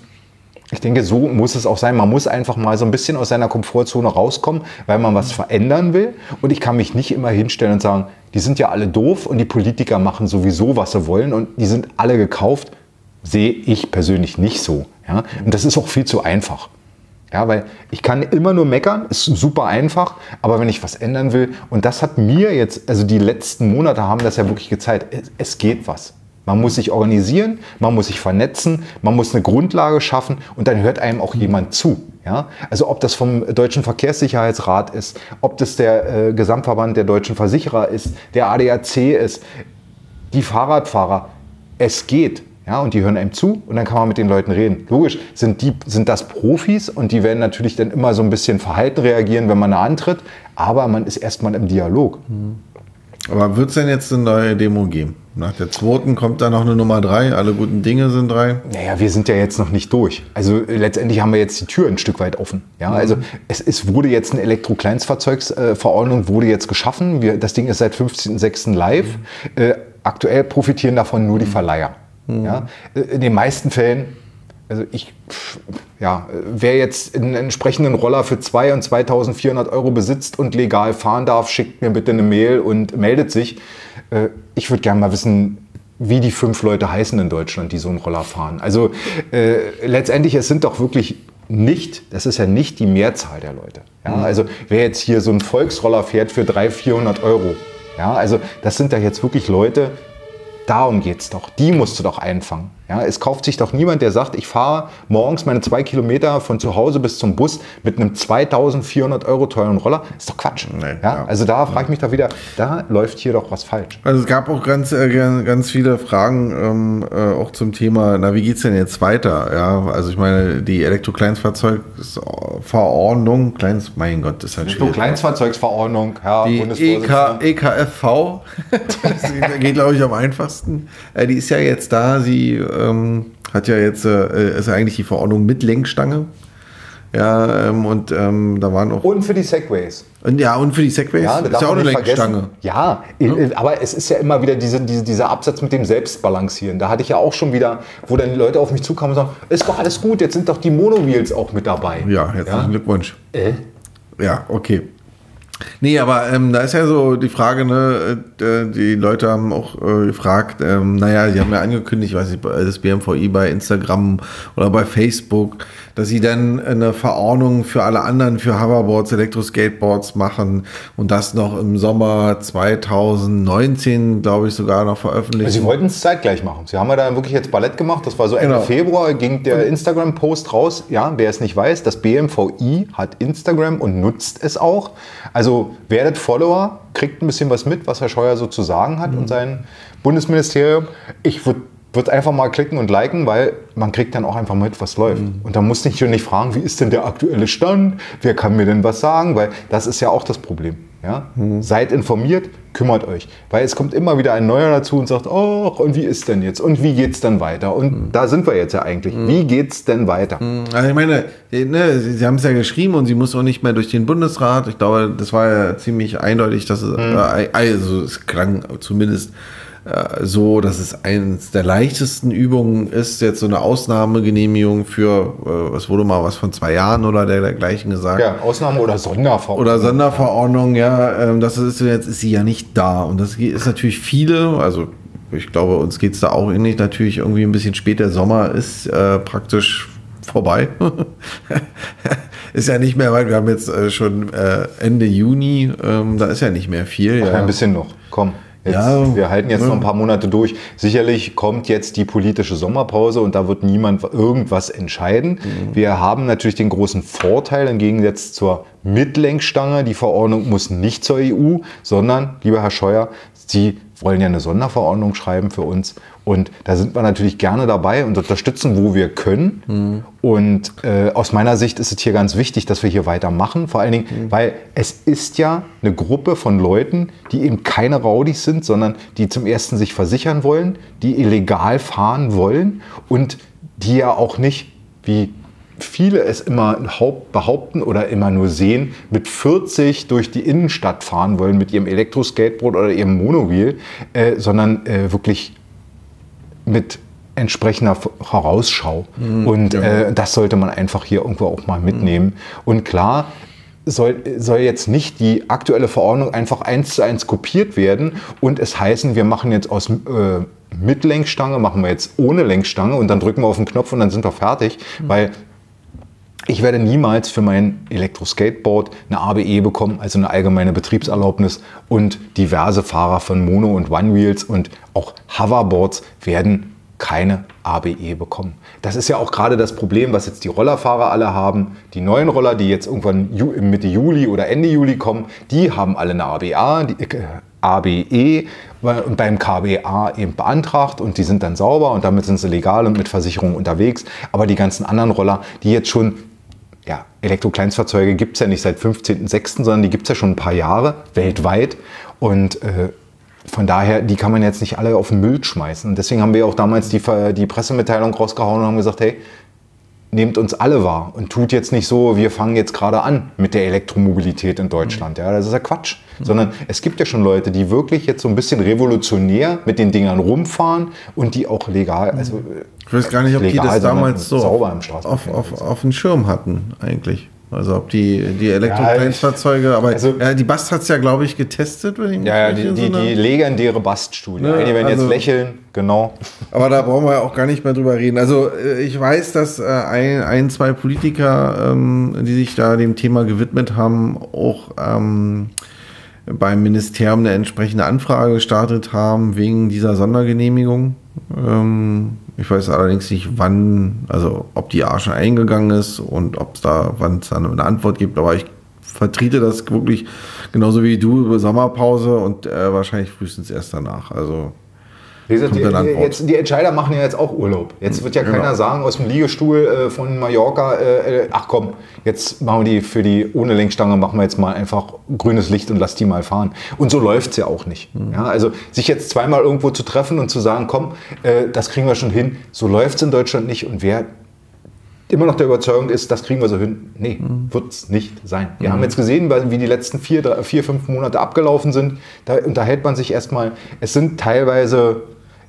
S2: ich denke, so muss es auch sein. Man muss einfach mal so ein bisschen aus seiner Komfortzone rauskommen, weil man was verändern will. Und ich kann mich nicht immer hinstellen und sagen, die sind ja alle doof und die Politiker machen sowieso, was sie wollen und die sind alle gekauft. Sehe ich persönlich nicht so. Ja? Und das ist auch viel zu einfach. Ja, weil ich kann immer nur meckern, ist super einfach, aber wenn ich was ändern will, und das hat mir jetzt, also die letzten Monate haben das ja wirklich gezeigt, es, es geht was. Man muss sich organisieren, man muss sich vernetzen, man muss eine Grundlage schaffen und dann hört einem auch jemand zu. Ja? Also ob das vom Deutschen Verkehrssicherheitsrat ist, ob das der äh, Gesamtverband der deutschen Versicherer ist, der ADAC ist, die Fahrradfahrer. Es geht. Ja, und die hören einem zu und dann kann man mit den Leuten reden. Logisch sind, die, sind das Profis und die werden natürlich dann immer so ein bisschen verhalten reagieren, wenn man da antritt, aber man ist erstmal im Dialog. Mhm.
S1: Aber wird es denn jetzt eine neue Demo geben? Nach der zweiten kommt da noch eine Nummer drei. Alle guten Dinge sind drei.
S2: Naja, wir sind ja jetzt noch nicht durch. Also äh, letztendlich haben wir jetzt die Tür ein Stück weit offen. Ja, mhm. also es, es, wurde jetzt eine Elektro-Kleinstfahrzeugsverordnung wurde jetzt geschaffen. Wir, das Ding ist seit 15.06. live. Mhm. Äh, aktuell profitieren davon nur die Verleiher. Mhm. Ja, äh, in den meisten Fällen also ich, ja, wer jetzt einen entsprechenden Roller für 2 und 2400 Euro besitzt und legal fahren darf, schickt mir bitte eine Mail und meldet sich. Äh, ich würde gerne mal wissen, wie die fünf Leute heißen in Deutschland, die so einen Roller fahren. Also äh, letztendlich, es sind doch wirklich nicht, das ist ja nicht die Mehrzahl der Leute. Ja? Mhm. Also wer jetzt hier so einen Volksroller fährt für 300, 400 Euro, ja, also das sind da jetzt wirklich Leute, darum geht es doch, die musst du doch einfangen. Ja, es kauft sich doch niemand, der sagt, ich fahre morgens meine zwei Kilometer von zu Hause bis zum Bus mit einem 2400 Euro teuren Roller. Ist doch Quatsch. Nee, ja? ja? Also da frage ich mich doch wieder, da läuft hier doch was falsch.
S1: Also es gab auch ganz, äh, ganz viele Fragen ähm, äh, auch zum Thema, na wie geht es denn jetzt weiter? Ja, also ich meine, die Elektrokleinstfahrzeugverordnung, Kleins, mein Gott, das ist halt
S2: schwierig. Elektrokleinstfahrzeugsverordnung,
S1: ja, die EK, EKFV, das geht glaube ich am einfachsten. Äh, die ist ja jetzt da, sie ähm, hat ja jetzt, äh, ist ja eigentlich die Verordnung mit Lenkstange. Ja, ähm, und ähm, da waren auch.
S2: Und für die Segways.
S1: Und, ja, und für die Segways
S2: ja, ist ja auch eine Lenkstange. Ja, ja, aber es ist ja immer wieder diese, diese, dieser Absatz mit dem Selbstbalancieren. Da hatte ich ja auch schon wieder, wo dann Leute auf mich zukamen und sagen: Ist doch alles gut, jetzt sind doch die Monowheels auch mit dabei.
S1: Ja, herzlichen ja? Glückwunsch. Äh? Ja, okay. Nee, aber ähm, da ist ja so die Frage, ne, äh, die Leute haben auch äh, gefragt, ähm, naja, sie haben ja angekündigt, ich weiß nicht, das BMVI bei Instagram oder bei Facebook, dass sie dann eine Verordnung für alle anderen, für Hoverboards, Elektroskateboards machen und das noch im Sommer 2019, glaube ich, sogar noch veröffentlichen.
S2: Also sie wollten es zeitgleich machen. Sie haben ja da wirklich jetzt Ballett gemacht. Das war so Ende genau. Februar, ging der Instagram-Post raus. Ja, wer es nicht weiß, das BMVI hat Instagram und nutzt es auch. Also werdet Follower, kriegt ein bisschen was mit, was Herr Scheuer so zu sagen hat mhm. und sein Bundesministerium. Ich würde wird einfach mal klicken und liken, weil man kriegt dann auch einfach mit, was läuft. Mhm. Und da muss ich schon nicht fragen, wie ist denn der aktuelle Stand? Wer kann mir denn was sagen? Weil das ist ja auch das Problem. Ja? Mhm. Seid informiert, kümmert euch. Weil es kommt immer wieder ein Neuer dazu und sagt, oh, und wie ist denn jetzt? Und wie geht's denn weiter? Und mhm. da sind wir jetzt ja eigentlich. Mhm. Wie geht's denn weiter?
S1: Mhm. Also ich meine, ne, Sie, Sie haben es ja geschrieben und sie muss auch nicht mehr durch den Bundesrat. Ich glaube, das war ja ziemlich eindeutig, dass es, mhm. äh, also es klang zumindest äh, so, dass es eines der leichtesten Übungen ist, jetzt so eine Ausnahmegenehmigung für, äh, was wurde mal was von zwei Jahren oder dergleichen gesagt.
S2: Ja, Ausnahme oder Sonderverordnung.
S1: Oder Sonderverordnung, ja, ähm, das ist jetzt ist sie ja nicht da. Und das ist natürlich viele, also ich glaube, uns geht es da auch ähnlich, natürlich irgendwie ein bisschen später Sommer ist äh, praktisch vorbei. ist ja nicht mehr weit. Wir haben jetzt äh, schon äh, Ende Juni, ähm, da ist ja nicht mehr viel.
S2: Ach,
S1: ja.
S2: Ein bisschen noch, komm. Jetzt, ja, wir halten jetzt ja. noch ein paar Monate durch. Sicherlich kommt jetzt die politische Sommerpause und da wird niemand irgendwas entscheiden. Mhm. Wir haben natürlich den großen Vorteil im Gegensatz zur Mitlenkstange. Die Verordnung muss nicht zur EU, sondern, lieber Herr Scheuer, Sie wollen ja eine Sonderverordnung schreiben für uns. Und da sind wir natürlich gerne dabei und unterstützen, wo wir können. Mhm. Und äh, aus meiner Sicht ist es hier ganz wichtig, dass wir hier weitermachen. Vor allen Dingen, mhm. weil es ist ja eine Gruppe von Leuten, die eben keine Raudis sind, sondern die zum ersten sich versichern wollen, die illegal fahren wollen und die ja auch nicht, wie viele es immer behaupten oder immer nur sehen, mit 40 durch die Innenstadt fahren wollen mit ihrem Elektroskateboard oder ihrem Monowheel, äh, sondern äh, wirklich mit entsprechender Vorausschau. Mhm, und ja. äh, das sollte man einfach hier irgendwo auch mal mitnehmen. Mhm. Und klar, soll, soll jetzt nicht die aktuelle Verordnung einfach eins zu eins kopiert werden und es heißen, wir machen jetzt aus äh, mit Lenkstange, machen wir jetzt ohne Lenkstange und dann drücken wir auf den Knopf und dann sind wir fertig, mhm. weil ich werde niemals für mein Elektroskateboard eine ABE bekommen, also eine allgemeine Betriebserlaubnis und diverse Fahrer von Mono- und One-Wheels und auch Hoverboards werden keine ABE bekommen. Das ist ja auch gerade das Problem, was jetzt die Rollerfahrer alle haben. Die neuen Roller, die jetzt irgendwann Mitte Juli oder Ende Juli kommen, die haben alle eine ABA, die, äh, ABE und beim KBA eben beantragt und die sind dann sauber und damit sind sie legal und mit Versicherung unterwegs. Aber die ganzen anderen Roller, die jetzt schon ja, Elektrokleinstfahrzeuge gibt es ja nicht seit 15.06., sondern die gibt es ja schon ein paar Jahre weltweit. Und äh, von daher, die kann man jetzt nicht alle auf den Müll schmeißen. Und deswegen haben wir auch damals die, die Pressemitteilung rausgehauen und haben gesagt, hey, nehmt uns alle wahr und tut jetzt nicht so, wir fangen jetzt gerade an mit der Elektromobilität in Deutschland. Ja, das ist ja Quatsch. Mhm. Sondern es gibt ja schon Leute, die wirklich jetzt so ein bisschen revolutionär mit den Dingern rumfahren und die auch legal, also
S1: ich weiß gar nicht, ob die das damals so auf, auf, auf, auf den Schirm hatten eigentlich. Also ob die, die Elektrokleinstfahrzeuge, ja, aber also, ja, die Bast hat es ja, glaube ich, getestet.
S2: Wenn ich ja, ja, die, die, die legendäre Bast-Studie. Ja, die werden also, jetzt lächeln, genau.
S1: Aber da brauchen wir ja auch gar nicht mehr drüber reden. Also äh, ich weiß, dass äh, ein, ein, zwei Politiker, ähm, die sich da dem Thema gewidmet haben, auch ähm, beim Ministerium eine entsprechende Anfrage gestartet haben wegen dieser Sondergenehmigung. Ähm, Ich weiß allerdings nicht, wann, also ob die A eingegangen ist und ob es da, wann es dann eine Antwort gibt, aber ich vertrete das wirklich genauso wie du über Sommerpause und äh, wahrscheinlich frühestens erst danach. Also
S2: Gesagt, die, jetzt, die, Entscheider machen ja jetzt auch Urlaub. Jetzt wird ja keiner genau. sagen aus dem Liegestuhl äh, von Mallorca, äh, äh, ach komm, jetzt machen wir die für die ohne Lenkstange, machen wir jetzt mal einfach grünes Licht und lass die mal fahren. Und so läuft es ja auch nicht. Mhm. Ja, also sich jetzt zweimal irgendwo zu treffen und zu sagen, komm, äh, das kriegen wir schon hin, so läuft es in Deutschland nicht. Und wer immer noch der Überzeugung ist, das kriegen wir so hin. Nee, mhm. wird es nicht sein. Wir mhm. haben jetzt gesehen, wie die letzten vier, drei, vier, fünf Monate abgelaufen sind. Da unterhält man sich erstmal. Es sind teilweise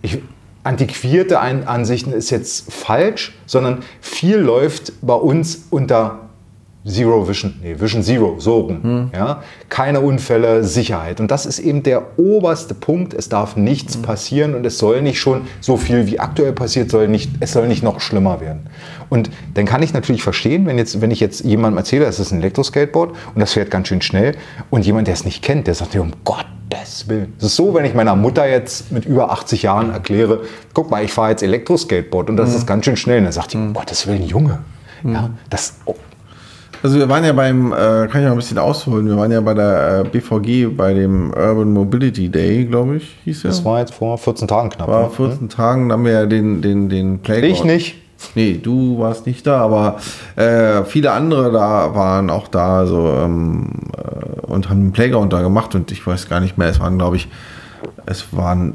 S2: ich, antiquierte Ansichten ist jetzt falsch, sondern viel läuft bei uns unter Zero Vision, nee, Vision Zero, so rum. Hm. Ja? Keine Unfälle, Sicherheit. Und das ist eben der oberste Punkt. Es darf nichts hm. passieren und es soll nicht schon so viel wie aktuell passiert, soll nicht, es soll nicht noch schlimmer werden. Und dann kann ich natürlich verstehen, wenn, jetzt, wenn ich jetzt jemandem erzähle, es ist ein Elektroskateboard und das fährt ganz schön schnell und jemand, der es nicht kennt, der sagt, um Gottes Willen. Es ist so, wenn ich meiner Mutter jetzt mit über 80 Jahren erkläre, guck mal, ich fahre jetzt Elektroskateboard und das hm. ist ganz schön schnell. Und dann sagt die, um Gottes Willen, Junge. Ja, das, oh,
S1: also wir waren ja beim, äh, kann ich mal ein bisschen ausholen, wir waren ja bei der äh, BVG, bei dem Urban Mobility Day, glaube ich, hieß
S2: ja. Das war jetzt vor 14 Tagen knapp.
S1: War 14 ne? Tagen, da haben wir ja den, den, den
S2: Playground. Ich nicht.
S1: Nee, du warst nicht da, aber äh, viele andere da waren auch da also, ähm, äh, und haben einen Playground da gemacht und ich weiß gar nicht mehr, es waren, glaube ich, es waren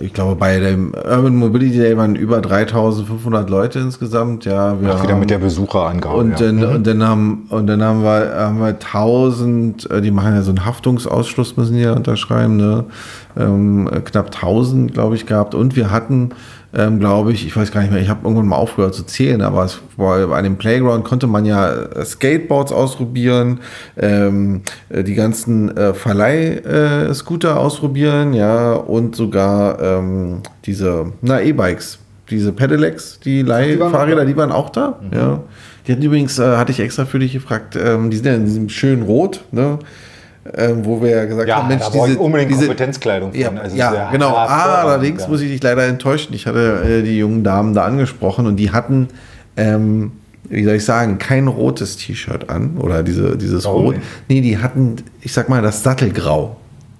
S1: ich glaube, bei dem Urban Mobility Day waren über 3500 Leute insgesamt. Ja,
S2: wir Ach, wieder haben, mit der Besucherangabe.
S1: Und, ja. dann, mhm. und, dann haben, und dann haben wir, haben wir 1000, äh, die machen ja so einen Haftungsausschluss, müssen die ja unterschreiben, ne? Ähm, knapp 1000, glaube ich, gehabt. Und wir hatten ähm, glaube ich. Ich weiß gar nicht mehr, ich habe irgendwann mal aufgehört zu zählen, aber es war, bei dem Playground konnte man ja äh, Skateboards ausprobieren, ähm, äh, die ganzen äh, Verleih-Scooter äh, ausprobieren, ja, und sogar ähm, diese, na, E-Bikes, diese Pedelecs, die Leihfahrräder, die waren auch da, mhm. ja. Die hatten übrigens, äh, hatte ich extra für dich gefragt, ähm, die sind ja in diesem schönen Rot, ne? Ähm, wo wir ja gesagt
S2: ja,
S1: haben, Mensch,
S2: da diese unbedingt diese, Kompetenzkleidung
S1: von. Ja, also ja genau. Ah, allerdings ja. muss ich dich leider enttäuschen. Ich hatte äh, die jungen Damen da angesprochen und die hatten, ähm, wie soll ich sagen, kein rotes T-Shirt an oder diese, dieses Warum Rot. Nee, die hatten, ich sag mal, das Sattelgrau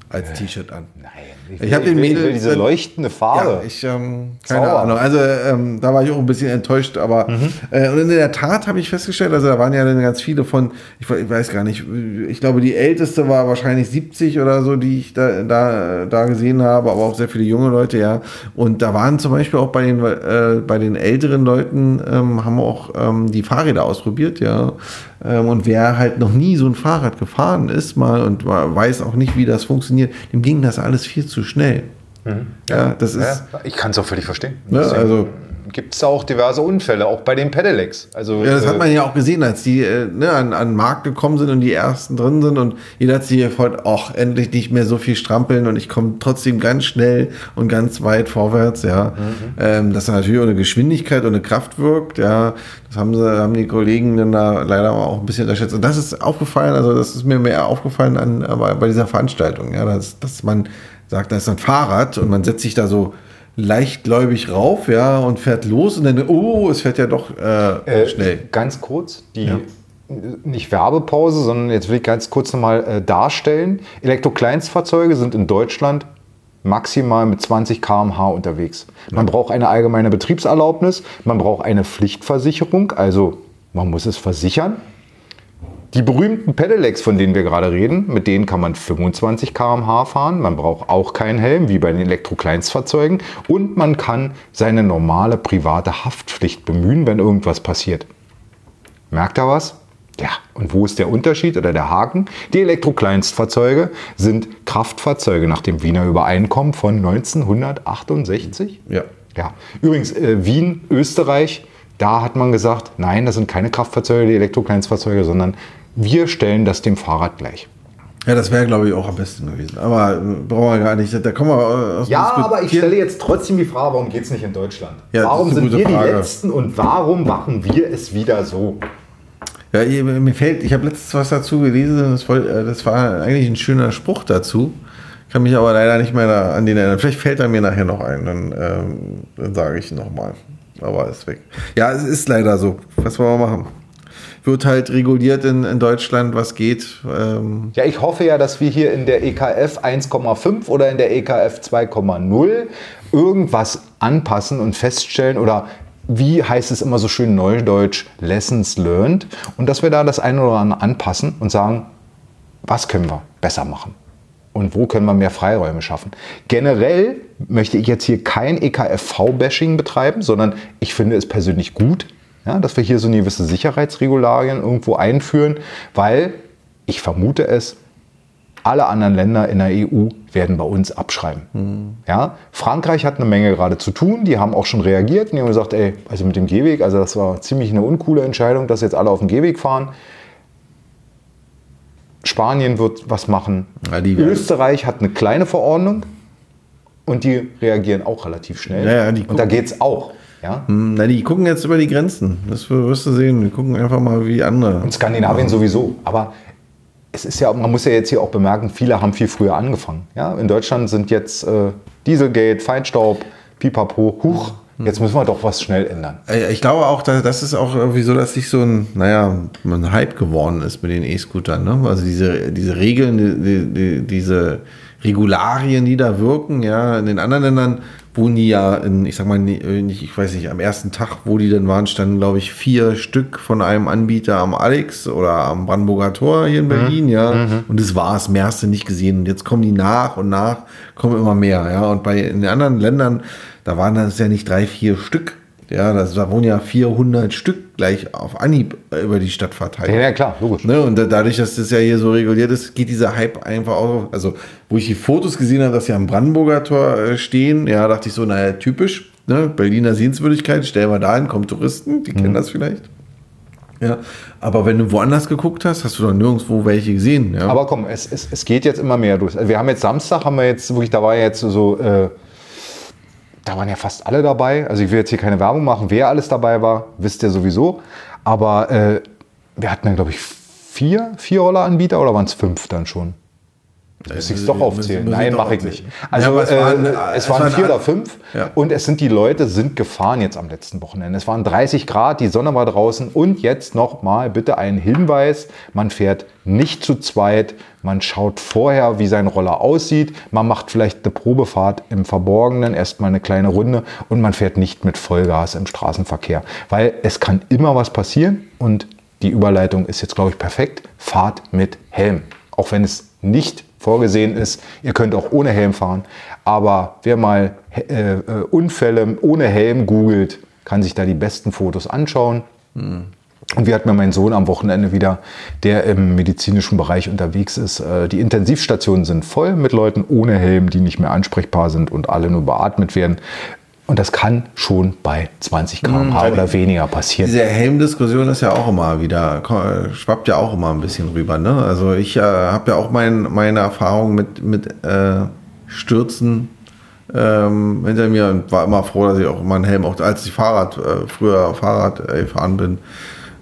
S1: als äh, T-Shirt an.
S2: Nein. Ich, ich habe den Mädel diese leuchtende Farbe.
S1: Ja, ich ähm, keine Zauber. Ahnung. Also ähm, da war ich auch ein bisschen enttäuscht, aber mhm. äh, und in der Tat habe ich festgestellt, also da waren ja dann ganz viele von, ich, ich, weiß gar nicht, ich glaube die älteste war wahrscheinlich 70 oder so, die ich da da, da gesehen habe, aber auch sehr viele junge Leute, ja. Und da waren zum Beispiel auch bei den äh, bei den älteren Leuten ähm, haben auch ähm, die Fahrräder ausprobiert, ja. Ähm, und wer halt noch nie so ein Fahrrad gefahren ist mal und weiß auch nicht, wie das funktioniert, dem ging das alles viel zu schnell.
S2: Mhm. Ja, das ist. Ja, ich kann es auch völlig verstehen.
S1: Ja, also
S2: gibt es auch diverse Unfälle, auch bei den Pedelecs. Also,
S1: ja, das äh, hat man ja auch gesehen, als die äh, ne, an, an den Markt gekommen sind und die ersten drin sind und jeder hat sich gefreut, ach, endlich nicht mehr so viel strampeln und ich komme trotzdem ganz schnell und ganz weit vorwärts, ja. Mhm. Ähm, dass natürlich auch eine Geschwindigkeit und eine Kraft wirkt, ja. Das haben, sie, haben die Kollegen dann da leider auch ein bisschen unterschätzt. Und das ist aufgefallen, also das ist mir mehr aufgefallen an, bei, bei dieser Veranstaltung, ja, dass, dass man sagt, da ist ein Fahrrad und man setzt sich da so leichtgläubig rauf, ja, und fährt los und dann, oh, es fährt ja doch äh, äh, schnell.
S2: Ganz kurz, die ja. nicht Werbepause, sondern jetzt will ich ganz kurz nochmal äh, darstellen. Elektrokleinstfahrzeuge sind in Deutschland maximal mit 20 km/h unterwegs. Man ja. braucht eine allgemeine Betriebserlaubnis, man braucht eine Pflichtversicherung, also man muss es versichern. Die berühmten Pedelecs, von denen wir gerade reden, mit denen kann man 25 km/h fahren. Man braucht auch keinen Helm, wie bei den Elektrokleinstfahrzeugen. Und man kann seine normale private Haftpflicht bemühen, wenn irgendwas passiert. Merkt ihr was? Ja, und wo ist der Unterschied oder der Haken? Die Elektrokleinstfahrzeuge sind Kraftfahrzeuge nach dem Wiener Übereinkommen von 1968.
S1: Ja.
S2: Ja. Übrigens, äh, Wien, Österreich, da hat man gesagt, nein, das sind keine Kraftfahrzeuge, die Elektrokleinstfahrzeuge, sondern wir stellen das dem Fahrrad gleich.
S1: Ja, das wäre, glaube ich, auch am besten gewesen. Aber äh, brauchen wir gar nicht. Da kommen wir
S2: äh, aus Ja, aber ich stelle jetzt trotzdem die Frage, warum geht es nicht in Deutschland? Ja, warum sind wir Frage. die Letzten und warum machen wir es wieder so?
S1: Ja, mir fällt, ich habe letztens was dazu gelesen, das war, äh, das war eigentlich ein schöner Spruch dazu. Kann mich aber leider nicht mehr da an den erinnern. Vielleicht fällt er mir nachher noch ein, dann, ähm, dann sage ich nochmal. Aber ist weg. Ja, es ist leider so. Was wollen wir machen? Wird halt reguliert in, in Deutschland, was geht.
S2: Ähm ja, ich hoffe ja, dass wir hier in der EKF 1,5 oder in der EKF 2,0 irgendwas anpassen und feststellen oder wie heißt es immer so schön neudeutsch, Lessons learned und dass wir da das eine oder andere anpassen und sagen, was können wir besser machen und wo können wir mehr Freiräume schaffen. Generell möchte ich jetzt hier kein EKFV-Bashing betreiben, sondern ich finde es persönlich gut, ja, dass wir hier so eine gewisse Sicherheitsregularien irgendwo einführen, weil ich vermute es, alle anderen Länder in der EU werden bei uns abschreiben. Mhm. Ja? Frankreich hat eine Menge gerade zu tun, die haben auch schon reagiert und die haben gesagt, ey, also mit dem Gehweg, also das war ziemlich eine uncoole Entscheidung, dass jetzt alle auf dem Gehweg fahren. Spanien wird was machen. Ja, Österreich hat eine kleine Verordnung und die reagieren auch relativ schnell.
S1: Ja, ja,
S2: und da geht es auch.
S1: Ja? Hm, na, die gucken jetzt über die Grenzen. Das wirst du sehen. Die gucken einfach mal wie andere.
S2: Und Skandinavien sowieso. Aber es ist ja, man muss ja jetzt hier auch bemerken, viele haben viel früher angefangen. Ja? In Deutschland sind jetzt äh, Dieselgate, Feinstaub, Pipapo, Huch. Jetzt müssen wir doch was schnell ändern.
S1: Äh, ich glaube auch, das ist auch irgendwie so, dass sich so ein, naja, ein Hype geworden ist mit den E-Scootern. Ne? Also diese, diese Regeln, die, die, diese Regularien, die da wirken, ja, in den anderen Ländern wurden die ja in, ich sag mal, nicht, ich weiß nicht, am ersten Tag, wo die dann waren, standen, glaube ich, vier Stück von einem Anbieter am Alex oder am Brandenburger Tor hier in mhm. Berlin, mhm. ja. Mhm. Und das war es, mehr hast du nicht gesehen. Und jetzt kommen die nach und nach, kommen immer mehr, ja. Und bei in den anderen Ländern, da waren das ja nicht drei, vier Stück, ja, das, da wohnen ja 400 Stück gleich auf Anhieb über die Stadt verteilt. Ja,
S2: ja klar, logisch.
S1: Ne? Und dadurch, dass das ja hier so reguliert ist, geht dieser Hype einfach auch. Also, wo ich die Fotos gesehen habe, dass sie am Brandenburger Tor äh, stehen, ja, dachte ich so, naja, typisch. Ne? Berliner Sehenswürdigkeit, stellen wir da hin, kommen Touristen, die mhm. kennen das vielleicht. Ja, aber wenn du woanders geguckt hast, hast du doch nirgendwo welche gesehen. Ja?
S2: Aber komm, es, es, es geht jetzt immer mehr durch. Also wir haben jetzt Samstag, haben wir jetzt, wirklich, da war jetzt so. Äh, da waren ja fast alle dabei. Also ich will jetzt hier keine Werbung machen, wer alles dabei war, wisst ihr sowieso. Aber äh, wir hatten dann, glaube ich, vier, vier Rolleranbieter oder waren es fünf dann schon? Da muss ich es doch aufzählen. Nein, mache ich nicht. Also ja, es, waren, äh, es, waren, vier oder fünf ja. und es sind die Leute sind gefahren jetzt am letzten Wochenende. Es waren 30 Grad, die Sonne war draußen und jetzt noch mal bitte ein Hinweis: Man fährt nicht zu zweit. Man schaut vorher, wie sein Roller aussieht. Man macht vielleicht eine Probefahrt im Verborgenen, erstmal eine kleine Runde und man fährt nicht mit Vollgas im Straßenverkehr, weil es kann immer was passieren und die Überleitung ist jetzt glaube ich perfekt. Fahrt mit Helm, auch wenn es nicht vorgesehen ist. Ihr könnt auch ohne Helm fahren. Aber wer mal äh, äh, Unfälle ohne Helm googelt, kann sich da die besten Fotos anschauen. Mhm. Und wie hat mir mein Sohn am Wochenende wieder, der im medizinischen Bereich unterwegs ist. Äh, die Intensivstationen sind voll mit Leuten ohne Helm, die nicht mehr ansprechbar sind und alle nur beatmet werden. Und das kann schon bei 20 km/h mhm, oder weniger passieren.
S1: Diese Helmdiskussion ist ja auch immer wieder, schwappt ja auch immer ein bisschen rüber. Ne? Also ich äh, habe ja auch mein, meine Erfahrung mit, mit äh, Stürzen ähm, hinter mir und war immer froh, dass ich auch immer einen Helm, auch als ich Fahrrad, äh, früher Fahrrad äh, gefahren bin,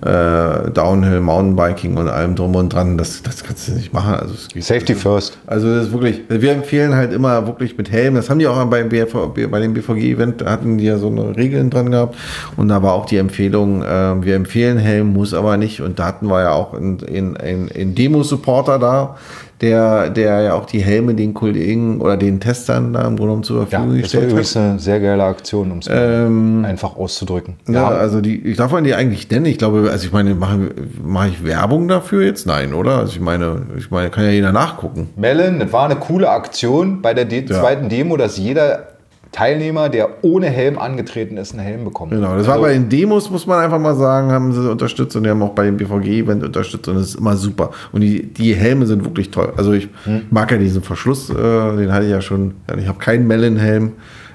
S1: äh, Downhill, Mountainbiking und allem drum und dran. Das, das kannst du nicht machen. Also
S2: Safety
S1: also,
S2: first.
S1: Also das ist wirklich, wir empfehlen halt immer wirklich mit Helm. Das haben die auch beim BV, bei dem BVG-Event, hatten die ja so eine Regeln dran gehabt. Und da war auch die Empfehlung, äh, wir empfehlen Helm, muss aber nicht. Und da hatten wir ja auch einen, einen, einen Demo-Supporter da, der, der ja auch die Helme den Kollegen oder den Testern da im Grunde genommen zur Verfügung
S2: ja, gestellt hat. Das ist eine sehr geile Aktion, um es ähm, einfach auszudrücken.
S1: Ja, also die, ich darf man die eigentlich nennen. Ich glaube, also ich meine, mache mach ich Werbung dafür jetzt? Nein, oder? Also ich meine, ich meine, kann ja jeder nachgucken.
S2: Melon, das war eine coole Aktion bei der De ja. zweiten Demo, dass jeder Teilnehmer, der ohne Helm angetreten ist, einen Helm bekommen.
S1: Genau, das war also, bei den Demos, muss man einfach mal sagen, haben sie unterstützt und die haben auch bei dem BVG-Event unterstützt und das ist immer super. Und die, die Helme sind wirklich toll. Also ich hm. mag ja diesen Verschluss, äh, den hatte ich ja schon, ich habe keinen Mellon-Helm,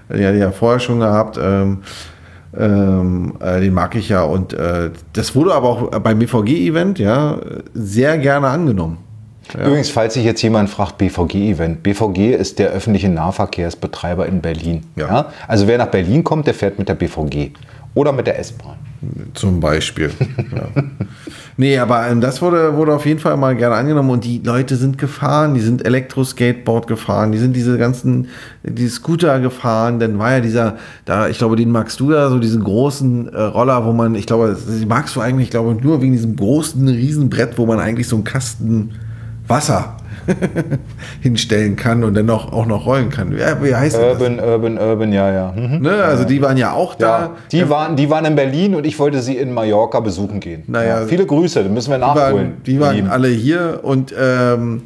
S1: den hatte ich ja vorher schon gehabt. Ähm, ähm, äh, den mag ich ja und äh, das wurde aber auch beim BVG-Event ja sehr gerne angenommen.
S2: Ja. Übrigens, falls sich jetzt jemand fragt, BVG-Event. BVG ist der öffentliche Nahverkehrsbetreiber in Berlin. Ja. ja. Also wer nach Berlin kommt, der fährt mit der BVG. Oder mit der S-Bahn.
S1: Zum Beispiel. ja. Nee, aber ähm, das wurde, wurde auf jeden Fall mal gerne angenommen und die Leute sind gefahren, die sind Elektro-Skateboard gefahren, die sind diese ganzen, die Scooter gefahren, dann war ja dieser, da, ich glaube, den magst du ja, so diesen großen äh, Roller, wo man, ich glaube, den magst du eigentlich, ich glaube, nur wegen diesem großen Riesenbrett, wo man eigentlich so einen Kasten Wasser hinstellen kann und dann auch, auch noch rollen kann.
S2: Ja, wie heißt Urban, das? Urban, Urban, ja, ja.
S1: Mhm. Ne, also die waren ja auch da. Ja,
S2: die. Waren, die waren in Berlin und ich wollte sie in Mallorca besuchen gehen. Naja, ja, viele Grüße, das müssen wir nachholen.
S1: Die waren, die waren alle hier und ähm,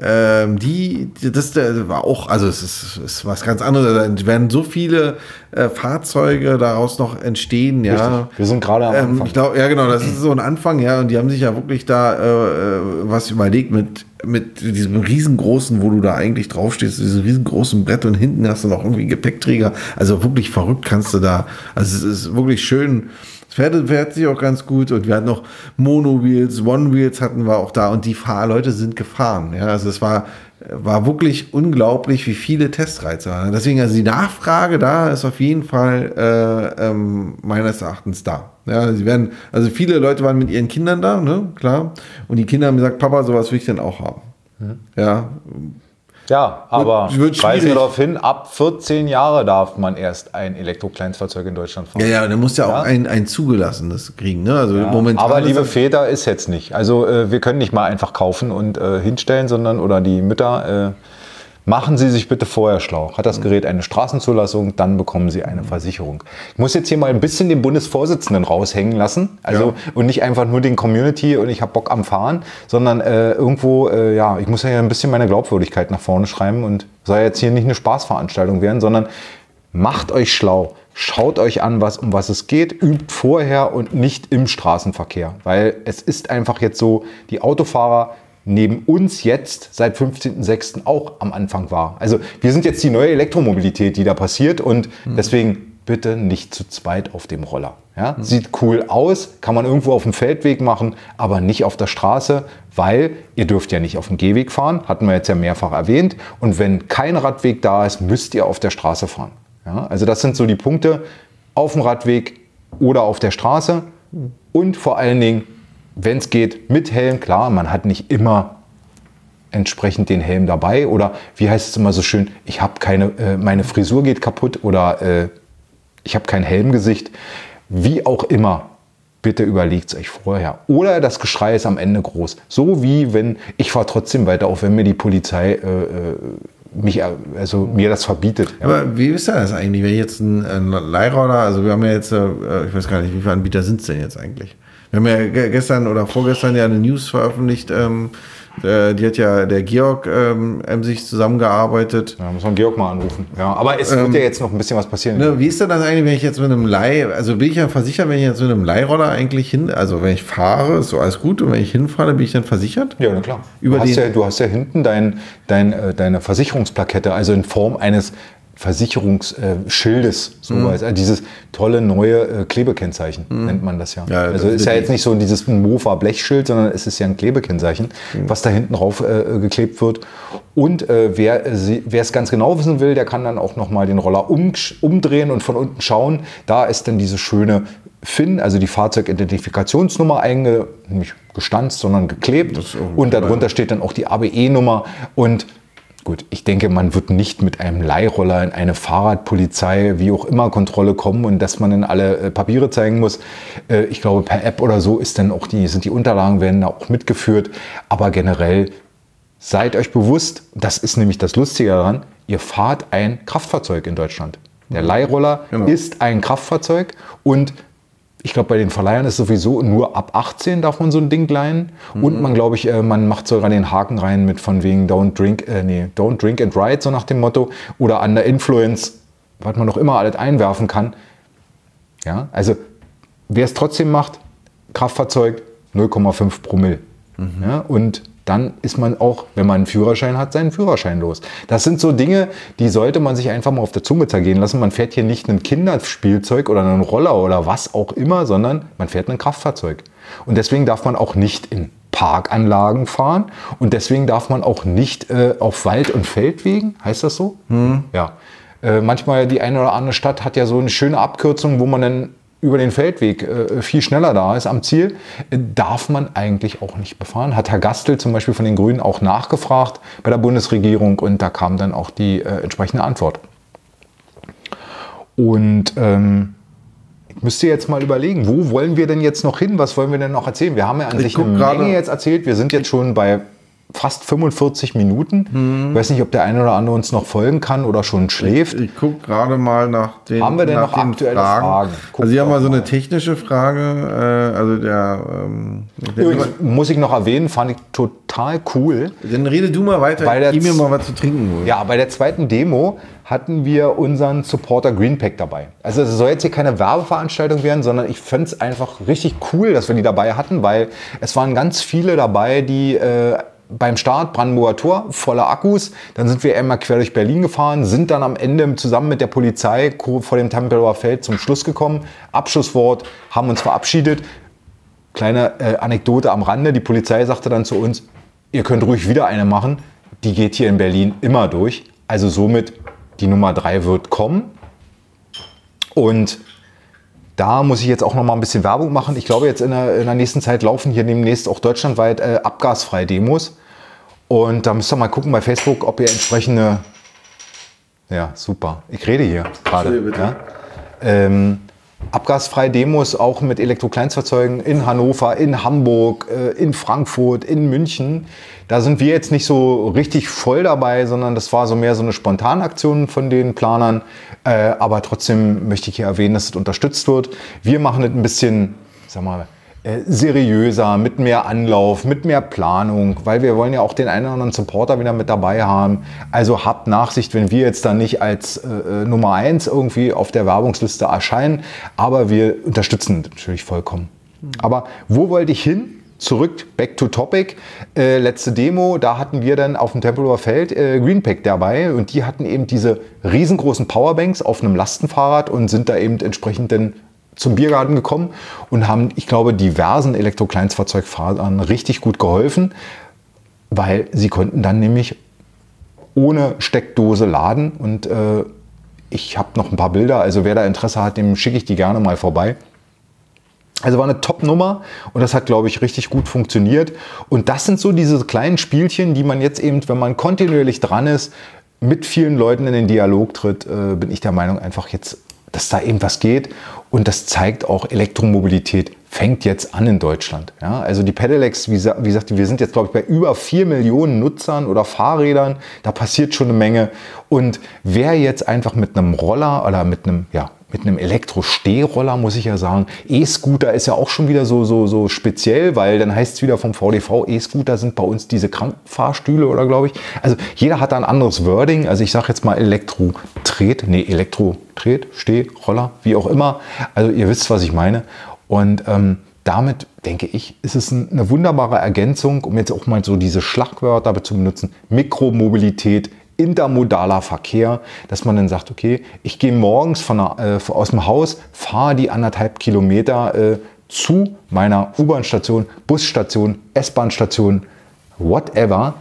S1: ähm, die, das war auch, also es ist, ist, was ganz anderes. Da werden so viele äh, Fahrzeuge daraus noch entstehen, ja. Richtig.
S2: Wir sind gerade am
S1: ähm, Anfang. Ich glaube, ja, genau, das ist so ein Anfang, ja. Und die haben sich ja wirklich da äh, äh, was überlegt mit, mit diesem riesengroßen, wo du da eigentlich draufstehst, diesem riesengroßen Brett und hinten hast du noch irgendwie Gepäckträger. Also wirklich verrückt kannst du da. Also es ist wirklich schön fährt, fährt sich auch ganz gut und wir hatten noch Mono-Wheels, One-Wheels hatten wir auch da und die Fahrleute sind gefahren. Ja, also es war, war wirklich unglaublich, wie viele Testreize waren. Deswegen, also die Nachfrage da ist auf jeden Fall äh, ähm, meines Erachtens da. Ja, sie werden, also viele Leute waren mit ihren Kindern da, ne, klar. Und die Kinder haben gesagt, Papa, sowas will ich denn auch haben. Mhm. Ja,
S2: ja, aber weisen wir darauf hin, ab 14 Jahre darf man erst ein Elektrokleinstfahrzeug in Deutschland fahren.
S1: Ja, ja, dann muss ja, ja. auch ein, ein zugelassenes kriegen. Ne?
S2: Also ja, momentan aber liebe Väter ist jetzt nicht. Also äh, wir können nicht mal einfach kaufen und äh, hinstellen, sondern oder die Mütter. Äh, Machen Sie sich bitte vorher schlau. Hat das Gerät eine Straßenzulassung, dann bekommen Sie eine Versicherung. Ich muss jetzt hier mal ein bisschen den Bundesvorsitzenden raushängen lassen. Also ja. und nicht einfach nur den Community und ich habe Bock am Fahren, sondern äh, irgendwo, äh, ja, ich muss ja ein bisschen meine Glaubwürdigkeit nach vorne schreiben und soll jetzt hier nicht eine Spaßveranstaltung werden, sondern macht euch schlau. Schaut euch an, was, um was es geht, übt vorher und nicht im Straßenverkehr. Weil es ist einfach jetzt so, die Autofahrer neben uns jetzt seit 15.06. auch am Anfang war. Also wir sind jetzt die neue Elektromobilität, die da passiert und mhm. deswegen bitte nicht zu zweit auf dem Roller. Ja? Mhm. Sieht cool aus, kann man irgendwo auf dem Feldweg machen, aber nicht auf der Straße, weil ihr dürft ja nicht auf dem Gehweg fahren, hatten wir jetzt ja mehrfach erwähnt. Und wenn kein Radweg da ist, müsst ihr auf der Straße fahren. Ja? Also das sind so die Punkte auf dem Radweg oder auf der Straße mhm. und vor allen Dingen wenn es geht, mit Helm. Klar, man hat nicht immer entsprechend den Helm dabei oder wie heißt es immer so schön, ich habe keine, äh, meine Frisur geht kaputt oder äh, ich habe kein Helmgesicht. Wie auch immer, bitte überlegt es euch vorher. Oder das Geschrei ist am Ende groß. So wie wenn ich fahre trotzdem weiter, auch wenn mir die Polizei äh, äh mich, also mir das verbietet.
S1: Aber wie ist das eigentlich, wenn jetzt ein, ein Leihroller, also wir haben ja jetzt, äh, ich weiß gar nicht, wie viele Anbieter sind es denn jetzt eigentlich? Wir haben ja gestern oder vorgestern ja eine News veröffentlicht. Ähm, äh, die hat ja der Georg ähm, sich zusammengearbeitet.
S2: Ja, muss man Georg mal anrufen. Ja, aber es ähm, wird ja jetzt noch ein bisschen was passieren.
S1: Ne, wie ist denn das eigentlich, wenn ich jetzt mit einem Leih, also bin ich ja versichert, wenn ich jetzt mit einem Leihroller eigentlich hin, also wenn ich fahre, ist so alles gut und wenn ich hinfahre, bin ich dann versichert?
S2: Ja, na klar. Über du, hast ja, du hast ja hinten dein, dein, äh, deine Versicherungsplakette, also in Form eines Versicherungsschildes, sowas. Mhm. Dieses tolle neue äh, Klebekennzeichen mhm. nennt man das ja. ja also ist ja jetzt nicht so dieses Mofa Blechschild, sondern es ist ja ein Klebekennzeichen, mhm. was da hinten drauf äh, geklebt wird. Und äh, wer es ganz genau wissen will, der kann dann auch nochmal den Roller um, umdrehen und von unten schauen. Da ist dann diese schöne FIN, also die Fahrzeugidentifikationsnummer einge, nicht gestanzt, sondern geklebt. Und darunter steht dann auch die ABE-Nummer und Gut, ich denke, man wird nicht mit einem Leihroller in eine Fahrradpolizei, wie auch immer, Kontrolle kommen und dass man dann alle äh, Papiere zeigen muss. Äh, ich glaube, per App oder so ist dann auch die, sind die Unterlagen werden da auch mitgeführt. Aber generell seid euch bewusst, das ist nämlich das Lustige daran, ihr fahrt ein Kraftfahrzeug in Deutschland. Der Leihroller genau. ist ein Kraftfahrzeug und ich glaube, bei den Verleihern ist sowieso nur ab 18 darf man so ein Ding leihen. Mhm. Und man, glaube ich, äh, man macht sogar den Haken rein mit von wegen Don't Drink, äh, nee, Don't Drink and Ride, so nach dem Motto. Oder Under Influence, was man noch immer alles einwerfen kann. Ja, also wer es trotzdem macht, Kraftfahrzeug 0,5 Promille. Mhm. Ja, und dann ist man auch, wenn man einen Führerschein hat, seinen Führerschein los. Das sind so Dinge, die sollte man sich einfach mal auf der Zunge zergehen lassen. Man fährt hier nicht ein Kinderspielzeug oder einen Roller oder was auch immer, sondern man fährt ein Kraftfahrzeug. Und deswegen darf man auch nicht in Parkanlagen fahren und deswegen darf man auch nicht äh, auf Wald- und Feldwegen, heißt das so? Hm. Ja. Äh, manchmal die eine oder andere Stadt hat ja so eine schöne Abkürzung, wo man dann über den Feldweg äh, viel schneller da ist am Ziel, äh, darf man eigentlich auch nicht befahren. Hat Herr Gastel zum Beispiel von den Grünen auch nachgefragt bei der Bundesregierung und da kam dann auch die äh, entsprechende Antwort. Und ähm, ich müsste jetzt mal überlegen, wo wollen wir denn jetzt noch hin? Was wollen wir denn noch erzählen? Wir haben ja an ich sich eine Menge jetzt erzählt. Wir sind jetzt schon bei fast 45 Minuten. Hm. Ich weiß nicht, ob der eine oder andere uns noch folgen kann oder schon schläft.
S1: Ich, ich gucke gerade mal nach den
S2: Haben wir denn noch aktuelle Fragen? Fragen?
S1: also hier haben wir so eine technische Frage. Äh, also der, ähm,
S2: Übrigens, muss ich noch erwähnen, fand ich total cool.
S1: Dann rede du mal weiter,
S2: bei ich mir mal was zu trinken holen. Ja, bei der zweiten Demo hatten wir unseren Supporter Greenpack dabei. Also es soll jetzt hier keine Werbeveranstaltung werden, sondern ich fand es einfach richtig cool, dass wir die dabei hatten, weil es waren ganz viele dabei, die äh, beim Start Brandenburger Tor, voller Akkus. Dann sind wir einmal quer durch Berlin gefahren, sind dann am Ende zusammen mit der Polizei vor dem Tempelhofer Feld zum Schluss gekommen. Abschlusswort, haben uns verabschiedet. Kleine äh, Anekdote am Rande, die Polizei sagte dann zu uns, ihr könnt ruhig wieder eine machen. Die geht hier in Berlin immer durch. Also somit, die Nummer 3 wird kommen. Und da muss ich jetzt auch noch mal ein bisschen Werbung machen. Ich glaube, jetzt in der, in der nächsten Zeit laufen hier demnächst auch deutschlandweit äh, abgasfreie Demos. Und da müsst ihr mal gucken bei Facebook, ob ihr entsprechende. Ja, super. Ich rede hier gerade. Ja? Ähm, abgasfreie Demos auch mit Elektrokleinstfahrzeugen in Hannover, in Hamburg, äh, in Frankfurt, in München. Da sind wir jetzt nicht so richtig voll dabei, sondern das war so mehr so eine Spontanaktion von den Planern. Äh, aber trotzdem möchte ich hier erwähnen, dass es unterstützt wird. Wir machen es ein bisschen, sag mal, seriöser, mit mehr Anlauf, mit mehr Planung, weil wir wollen ja auch den einen oder anderen Supporter wieder mit dabei haben. Also habt Nachsicht, wenn wir jetzt da nicht als äh, äh Nummer eins irgendwie auf der Werbungsliste erscheinen, aber wir unterstützen natürlich vollkommen. Mhm. Aber wo wollte ich hin? Zurück, back to topic. Äh, letzte Demo, da hatten wir dann auf dem Tempelhofer Feld äh, Greenpack dabei und die hatten eben diese riesengroßen Powerbanks auf einem Lastenfahrrad und sind da eben entsprechend dann zum Biergarten gekommen und haben, ich glaube, diversen Elektrokleinstfahrzeugfahrern richtig gut geholfen, weil sie konnten dann nämlich ohne Steckdose laden und äh, ich habe noch ein paar Bilder, also wer da Interesse hat, dem schicke ich die gerne mal vorbei. Also war eine Top-Nummer und das hat, glaube ich, richtig gut funktioniert. Und das sind so diese kleinen Spielchen, die man jetzt eben, wenn man kontinuierlich dran ist, mit vielen Leuten in den Dialog tritt, äh, bin ich der Meinung, einfach jetzt dass da eben was geht. Und das zeigt auch, Elektromobilität fängt jetzt an in Deutschland. Ja, also die Pedelecs, wie, wie gesagt, wir sind jetzt, glaube ich, bei über vier Millionen Nutzern oder Fahrrädern. Da passiert schon eine Menge. Und wer jetzt einfach mit einem Roller oder mit einem, ja, mit einem Elektro-Stehroller, muss ich ja sagen. E-Scooter ist ja auch schon wieder so, so, so speziell, weil dann heißt es wieder vom VDV, E-Scooter sind bei uns diese Krankenfahrstühle oder glaube ich. Also jeder hat da ein anderes Wording. Also ich sage jetzt mal Elektro-Tret, nee, Elektro-Tret, Stehroller, wie auch immer. Also ihr wisst, was ich meine. Und ähm, damit denke ich, ist es eine wunderbare Ergänzung, um jetzt auch mal so diese Schlagwörter zu benutzen. Mikromobilität, intermodaler Verkehr, dass man dann sagt, okay, ich gehe morgens von äh, aus dem Haus, fahre die anderthalb Kilometer äh, zu meiner U-Bahn-Station, Busstation, S-Bahn-Station, whatever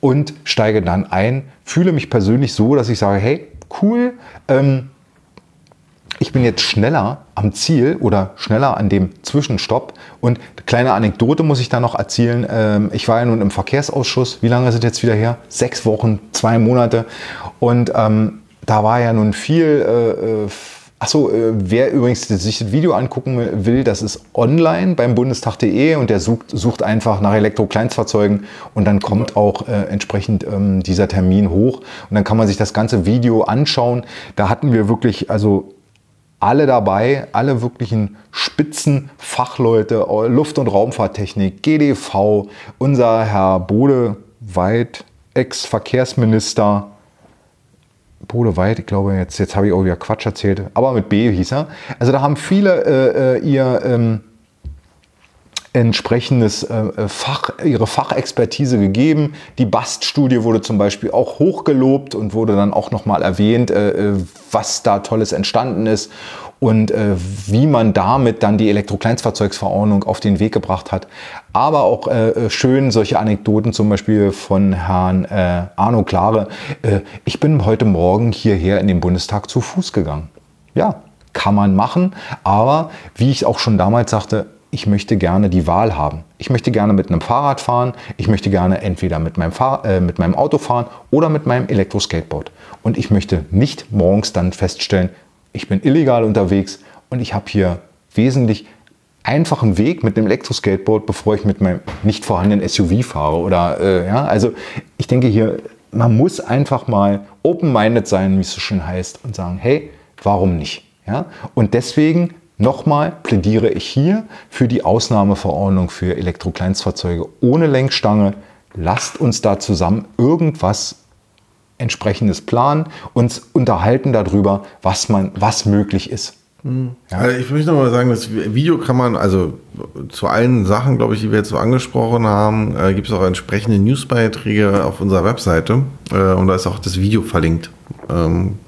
S2: und steige dann ein, fühle mich persönlich so, dass ich sage, hey, cool, ähm, ich bin jetzt schneller am Ziel oder schneller an dem Zwischenstopp. Und kleine Anekdote muss ich da noch erzählen. Ähm, ich war ja nun im Verkehrsausschuss. Wie lange sind jetzt wieder her? Sechs Wochen, zwei Monate. Und ähm, da war ja nun viel. Äh, äh Achso, äh, wer übrigens sich das Video angucken will, das ist online beim bundestag.de und der sucht, sucht einfach nach Elektro-Kleinstfahrzeugen und dann kommt auch äh, entsprechend ähm, dieser Termin hoch und dann kann man sich das ganze Video anschauen. Da hatten wir wirklich, also alle dabei, alle wirklichen Spitzenfachleute, Luft- und Raumfahrttechnik, GDV, unser Herr Bodeweit, Ex-Verkehrsminister, Bodeweit, ich glaube, jetzt, jetzt habe ich auch wieder Quatsch erzählt, aber mit B hieß er. Also da haben viele äh, äh ihr ähm, entsprechendes äh, äh, Fach, ihre Fachexpertise gegeben. Die BAST-Studie wurde zum Beispiel auch hochgelobt und wurde dann auch nochmal erwähnt, äh, was da Tolles entstanden ist und äh, wie man damit dann die Elektrokleinstfahrzeugsverordnung auf den Weg gebracht hat. Aber auch äh, schön solche Anekdoten zum Beispiel von Herrn äh, Arno Klare. ich bin heute Morgen hierher in den Bundestag zu Fuß gegangen. Ja, kann man machen. Aber wie ich auch schon damals sagte, ich möchte gerne die Wahl haben. Ich möchte gerne mit einem Fahrrad fahren, ich möchte gerne entweder mit meinem, Fahr äh, mit meinem Auto fahren oder mit meinem Elektroskateboard. Und ich möchte nicht morgens dann feststellen, ich bin illegal unterwegs und ich habe hier wesentlich einfachen Weg mit einem Elektroskateboard, bevor ich mit meinem nicht vorhandenen SUV fahre. Oder äh, ja, also ich denke hier, man muss einfach mal open-minded sein, wie es so schön heißt, und sagen, hey, warum nicht? Ja? Und deswegen Nochmal plädiere ich hier für die Ausnahmeverordnung für Elektrokleinstfahrzeuge ohne Lenkstange. Lasst uns da zusammen irgendwas entsprechendes planen, uns unterhalten darüber, was, man, was möglich ist.
S1: Ja. Also ich möchte noch mal sagen, das Video kann man, also zu allen Sachen, glaube ich, die wir jetzt so angesprochen haben, äh, gibt es auch entsprechende Newsbeiträge auf unserer Webseite äh, und da ist auch das Video verlinkt. Ähm,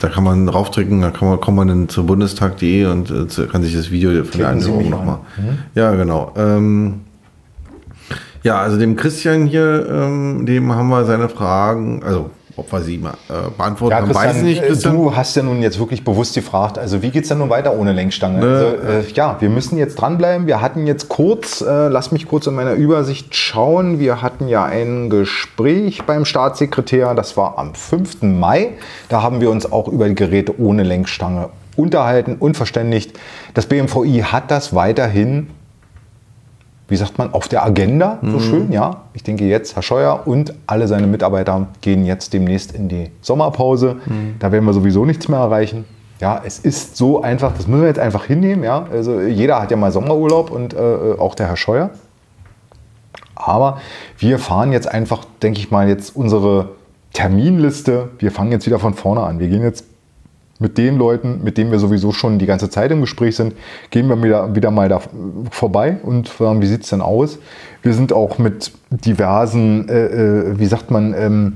S1: da kann man draufdrücken, da kann man, kommt man dann zur bundestag.de und äh, kann sich das Video von der Anhörung nochmal. Mhm. Ja, genau. Ähm, ja, also dem Christian hier, ähm, dem haben wir seine Fragen, also ob wir sie mal äh, beantworten ja,
S2: haben, weiß ich nicht. Christian. Du hast ja nun jetzt wirklich bewusst gefragt, also wie geht es denn nun weiter ohne Lenkstange? Ne. Also, äh, ja, wir müssen jetzt dranbleiben. Wir hatten jetzt kurz, äh, lass mich kurz in meiner Übersicht schauen, wir hatten ja ein Gespräch beim Staatssekretär, das war am 5. Mai. Da haben wir uns auch über die Geräte ohne Lenkstange unterhalten und verständigt. Das BMVI hat das weiterhin wie sagt man, auf der Agenda, so mhm. schön, ja. Ich denke jetzt, Herr Scheuer und alle seine Mitarbeiter gehen jetzt demnächst in die Sommerpause. Mhm. Da werden wir sowieso nichts mehr erreichen. Ja, es ist so einfach, das müssen wir jetzt einfach hinnehmen, ja. Also jeder hat ja mal Sommerurlaub und äh, auch der Herr Scheuer. Aber wir fahren jetzt einfach, denke ich mal, jetzt unsere Terminliste. Wir fangen jetzt wieder von vorne an. Wir gehen jetzt mit den Leuten, mit denen wir sowieso schon die ganze Zeit im Gespräch sind, gehen wir wieder, wieder mal da vorbei und fragen, wie sieht es denn aus? Wir sind auch mit diversen, äh, äh, wie sagt man, ähm,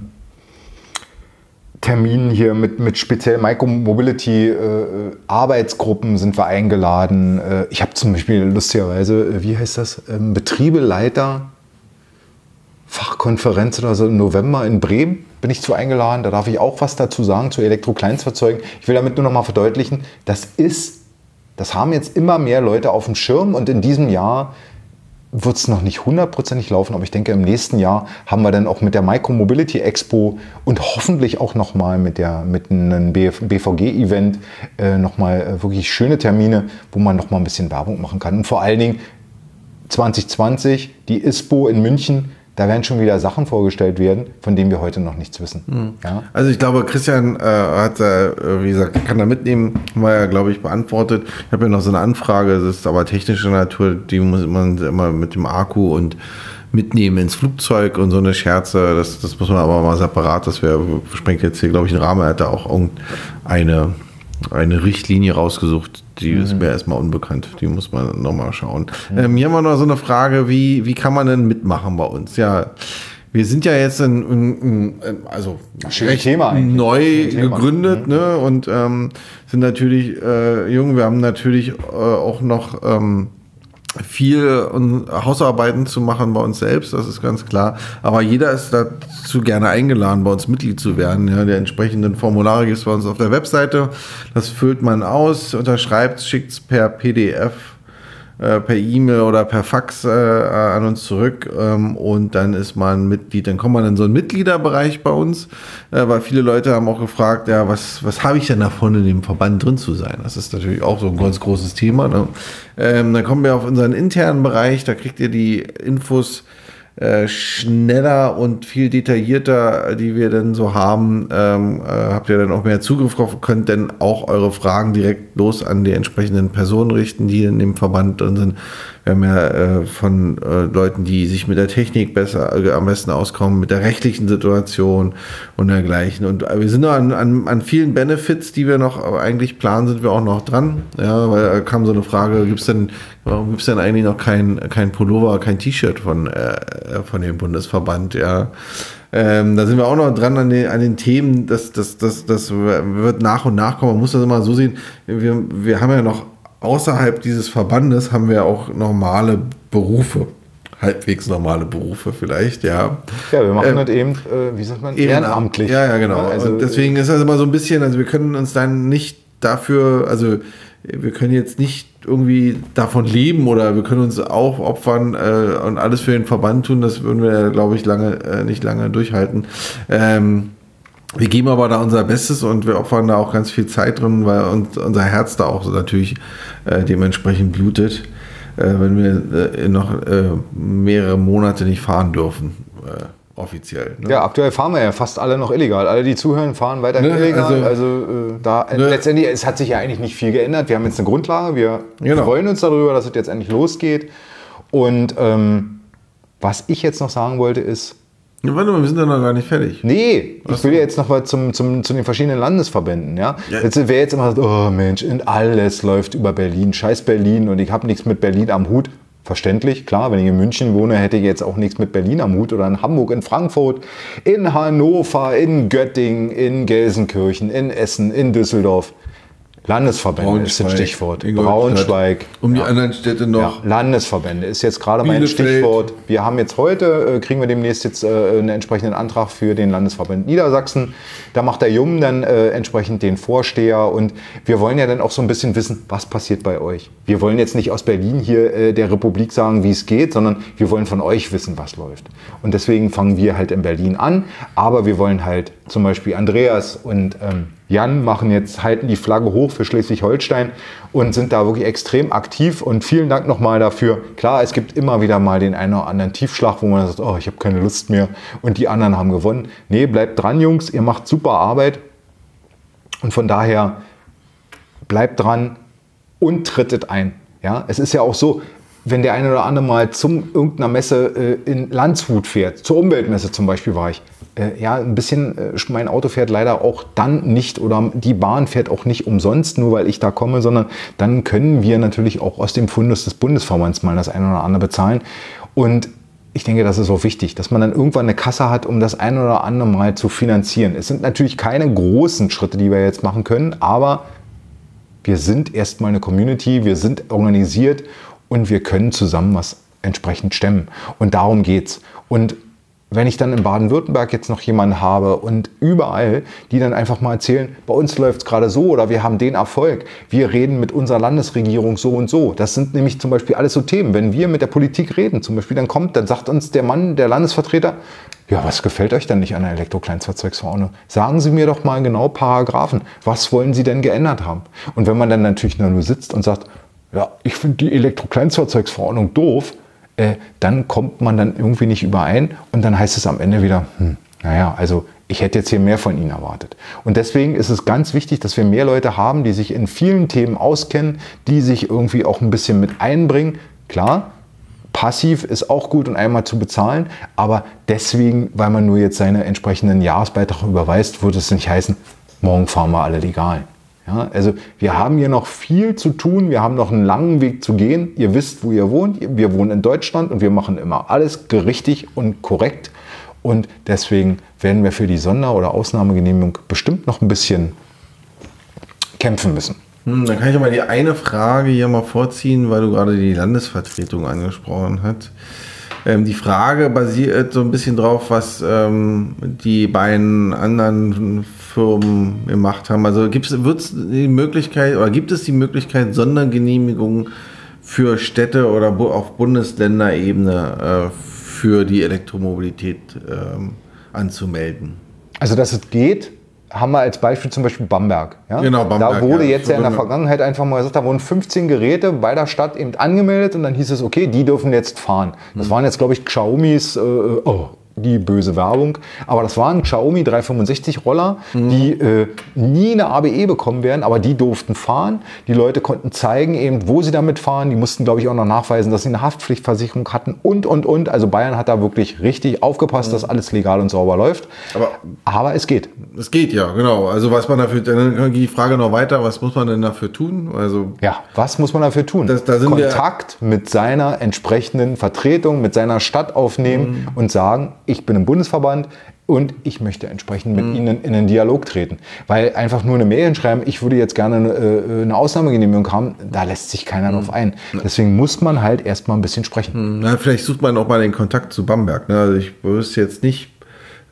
S2: Terminen hier mit, mit speziell Micromobility äh, Arbeitsgruppen sind wir eingeladen. Äh, ich habe zum Beispiel lustigerweise, äh, wie heißt das, ähm, Betriebeleiter Fachkonferenz oder so im November in Bremen bin ich zu eingeladen. Da darf ich auch was dazu sagen zu Elektrokleinstfahrzeugen. Ich will damit nur noch mal verdeutlichen, das ist, das haben jetzt immer mehr Leute auf dem Schirm und in diesem Jahr wird es noch nicht hundertprozentig laufen, aber ich denke, im nächsten Jahr haben wir dann auch mit der Micromobility Expo und hoffentlich auch nochmal mit, mit einem BVG-Event äh, nochmal äh, wirklich schöne Termine, wo man nochmal ein bisschen Werbung machen kann. Und vor allen Dingen 2020, die ISPO in München, da werden schon wieder Sachen vorgestellt werden, von denen wir heute noch nichts wissen. Mhm.
S1: Ja? Also ich glaube, Christian äh, hat, äh, wie gesagt, kann da mitnehmen, war ja, glaube ich, beantwortet. Ich habe ja noch so eine Anfrage, das ist aber technischer Natur, die muss man immer mit dem Akku und mitnehmen ins Flugzeug und so eine Scherze, das, das muss man aber mal separat, das wäre, sprengt jetzt hier, glaube ich, einen Rahmen, er hat da auch irgendeine eine Richtlinie rausgesucht, die mhm. ist mir erstmal unbekannt. Die muss man nochmal schauen. Mhm. Ähm, hier haben wir noch so eine Frage, wie, wie kann man denn mitmachen bei uns? Ja, wir sind ja jetzt in, in, in also recht Thema neu gegründet mhm. ne? und ähm, sind natürlich äh, jung. Wir haben natürlich äh, auch noch ähm, viel Hausarbeiten zu machen bei uns selbst, das ist ganz klar. Aber jeder ist dazu gerne eingeladen, bei uns Mitglied zu werden. Ja, die entsprechenden Formulare gibt es bei uns auf der Webseite. Das füllt man aus, unterschreibt, schickt es per PDF äh, per E-Mail oder per Fax äh, an uns zurück ähm, und dann ist man Mitglied. Dann kommt man in so einen Mitgliederbereich bei uns, äh, weil viele Leute haben auch gefragt, ja, was, was habe ich denn davon, in dem Verband drin zu sein? Das ist natürlich auch so ein ganz großes Thema. Ne? Ähm, dann kommen wir auf unseren internen Bereich, da kriegt ihr die Infos äh, schneller und viel detaillierter, die wir dann so haben, ähm, äh, habt ihr dann auch mehr Zugriff drauf, könnt dann auch eure Fragen direkt los an die entsprechenden Personen richten, die in dem Verband drin sind. Wir haben ja äh, von äh, Leuten, die sich mit der Technik besser äh, am besten auskommen, mit der rechtlichen Situation und dergleichen. Und äh, wir sind noch an, an, an vielen Benefits, die wir noch eigentlich planen, sind wir auch noch dran. Ja, weil da kam so eine Frage, gibt es denn, warum gibt es denn eigentlich noch kein, kein Pullover, kein T-Shirt von, äh, von dem Bundesverband? Ja. Ähm, da sind wir auch noch dran an den, an den Themen, das, das, das, das wird nach und nach kommen. Man muss das immer so sehen. Wir, wir haben ja noch außerhalb dieses Verbandes haben wir auch normale Berufe. Halbwegs normale Berufe vielleicht, ja.
S2: Ja, wir machen ähm, das eben, äh, wie sagt man,
S1: ehrenamtlich. Ja, ja, genau. Also, und deswegen ist das immer so ein bisschen, also wir können uns dann nicht dafür, also wir können jetzt nicht irgendwie davon leben oder wir können uns auch opfern äh, und alles für den Verband tun. Das würden wir, glaube ich, lange äh, nicht lange durchhalten. Ähm, wir geben aber da unser Bestes und wir opfern da auch ganz viel Zeit drin, weil uns, unser Herz da auch natürlich äh, dementsprechend blutet, äh, wenn wir äh, noch äh, mehrere Monate nicht fahren dürfen offiziell.
S2: Ne? Ja, aktuell fahren wir ja fast alle noch illegal. Alle, die zuhören, fahren weiter ne? illegal. Also, also äh, da ne? letztendlich, es hat sich ja eigentlich nicht viel geändert. Wir haben jetzt eine Grundlage. Wir genau. freuen uns darüber, dass es jetzt endlich losgeht. Und ähm, was ich jetzt noch sagen wollte, ist.
S1: Ja, warte mal, wir sind ja noch gar nicht fertig.
S2: Nee, was ich will ja jetzt noch mal zum, zum, zu den verschiedenen Landesverbänden. Ja? ja. Jetzt, wer jetzt immer sagt, oh Mensch, alles läuft über Berlin, scheiß Berlin und ich habe nichts mit Berlin am Hut. Verständlich, klar, wenn ich in München wohne, hätte ich jetzt auch nichts mit Berlin am Hut oder in Hamburg, in Frankfurt, in Hannover, in Göttingen, in Gelsenkirchen, in Essen, in Düsseldorf. Landesverbände ist das Stichwort.
S1: Braunschweig. Um die ja. anderen Städte noch.
S2: Ja, Landesverbände ist jetzt gerade mein Stichwort. Wir haben jetzt heute, äh, kriegen wir demnächst jetzt äh, einen entsprechenden Antrag für den Landesverband Niedersachsen. Da macht der Jum dann äh, entsprechend den Vorsteher und wir wollen ja dann auch so ein bisschen wissen, was passiert bei euch. Wir wollen jetzt nicht aus Berlin hier äh, der Republik sagen, wie es geht, sondern wir wollen von euch wissen, was läuft. Und deswegen fangen wir halt in Berlin an, aber wir wollen halt zum Beispiel Andreas und ähm, Jan machen jetzt, halten die Flagge hoch für Schleswig-Holstein und sind da wirklich extrem aktiv. Und vielen Dank nochmal dafür. Klar, es gibt immer wieder mal den einen oder anderen Tiefschlag, wo man sagt, oh, ich habe keine Lust mehr und die anderen haben gewonnen. Nee, bleibt dran, Jungs, ihr macht super Arbeit. Und von daher bleibt dran und trittet ein. Ja, es ist ja auch so, wenn der eine oder andere mal zum irgendeiner Messe äh, in Landshut fährt, zur Umweltmesse zum Beispiel war ich, äh, ja, ein bisschen, äh, mein Auto fährt leider auch dann nicht oder die Bahn fährt auch nicht umsonst, nur weil ich da komme, sondern dann können wir natürlich auch aus dem Fundus des Bundesverbands mal das eine oder andere bezahlen. Und ich denke, das ist auch wichtig, dass man dann irgendwann eine Kasse hat, um das eine oder andere mal zu finanzieren. Es sind natürlich keine großen Schritte, die wir jetzt machen können, aber wir sind erstmal eine Community, wir sind organisiert und wir können zusammen was entsprechend stemmen. Und darum geht's. Und wenn ich dann in Baden-Württemberg jetzt noch jemanden habe und überall, die dann einfach mal erzählen, bei uns läuft es gerade so oder wir haben den Erfolg, wir reden mit unserer Landesregierung so und so. Das sind nämlich zum Beispiel alles so Themen. Wenn wir mit der Politik reden, zum Beispiel, dann kommt, dann sagt uns der Mann, der Landesvertreter, ja, was gefällt euch denn nicht an der Elektrokleinstfahrzeugsverordnung? Sagen Sie mir doch mal genau Paragraphen. Was wollen Sie denn geändert haben? Und wenn man dann natürlich nur sitzt und sagt, ja, ich finde die Elektrokleinstfahrzeugsverordnung doof, äh, dann kommt man dann irgendwie nicht überein und dann heißt es am Ende wieder, hm, naja, also ich hätte jetzt hier mehr von Ihnen erwartet. Und deswegen ist es ganz wichtig, dass wir mehr Leute haben, die sich in vielen Themen auskennen, die sich irgendwie auch ein bisschen mit einbringen. Klar, passiv ist auch gut und einmal zu bezahlen, aber deswegen, weil man nur jetzt seine entsprechenden Jahresbeiträge überweist, würde es nicht heißen, morgen fahren wir alle legal. Ja, also wir haben hier noch viel zu tun, wir haben noch einen langen Weg zu gehen. Ihr wisst, wo ihr wohnt. Wir wohnen in Deutschland und wir machen immer alles richtig und korrekt. Und deswegen werden wir für die Sonder- oder Ausnahmegenehmigung bestimmt noch ein bisschen kämpfen müssen.
S1: Hm, dann kann ich mal die eine Frage hier mal vorziehen, weil du gerade die Landesvertretung angesprochen hast. Ähm, die Frage basiert so ein bisschen drauf, was ähm, die beiden anderen Firmen gemacht haben. Also gibt es die Möglichkeit oder gibt es die Möglichkeit Sondergenehmigungen für Städte oder auf Bundesländerebene äh, für die Elektromobilität ähm, anzumelden?
S2: Also dass es geht, haben wir als Beispiel zum Beispiel Bamberg. Ja? Genau, Bamberg. Da wurde ja, jetzt ja in der Vergangenheit einfach mal gesagt, da wurden 15 Geräte bei der Stadt eben angemeldet und dann hieß es, okay, die dürfen jetzt fahren. Das hm. waren jetzt, glaube ich, Xiaomis, äh, oh, die böse Werbung. Aber das waren Xiaomi 365 Roller, mhm. die äh, nie eine ABE bekommen werden, aber die durften fahren. Die Leute konnten zeigen, eben, wo sie damit fahren. Die mussten, glaube ich, auch noch nachweisen, dass sie eine Haftpflichtversicherung hatten und, und, und. Also Bayern hat da wirklich richtig aufgepasst, mhm. dass alles legal und sauber läuft. Aber, aber es geht.
S1: Es geht, ja, genau. Also was man dafür, dann geht die Frage noch weiter, was muss man denn dafür tun? Also
S2: ja, was muss man dafür tun? Das, da Kontakt mit seiner entsprechenden Vertretung, mit seiner Stadt aufnehmen mhm. und sagen, ich bin im Bundesverband und ich möchte entsprechend mit mhm. Ihnen in einen Dialog treten. Weil einfach nur eine Mail schreiben, ich würde jetzt gerne eine, äh, eine Ausnahmegenehmigung haben, da lässt sich keiner mhm. drauf ein. Deswegen muss man halt erstmal ein bisschen sprechen.
S1: Mhm. Na, vielleicht sucht man auch mal den Kontakt zu Bamberg. Ne? Also ich wüsste jetzt nicht,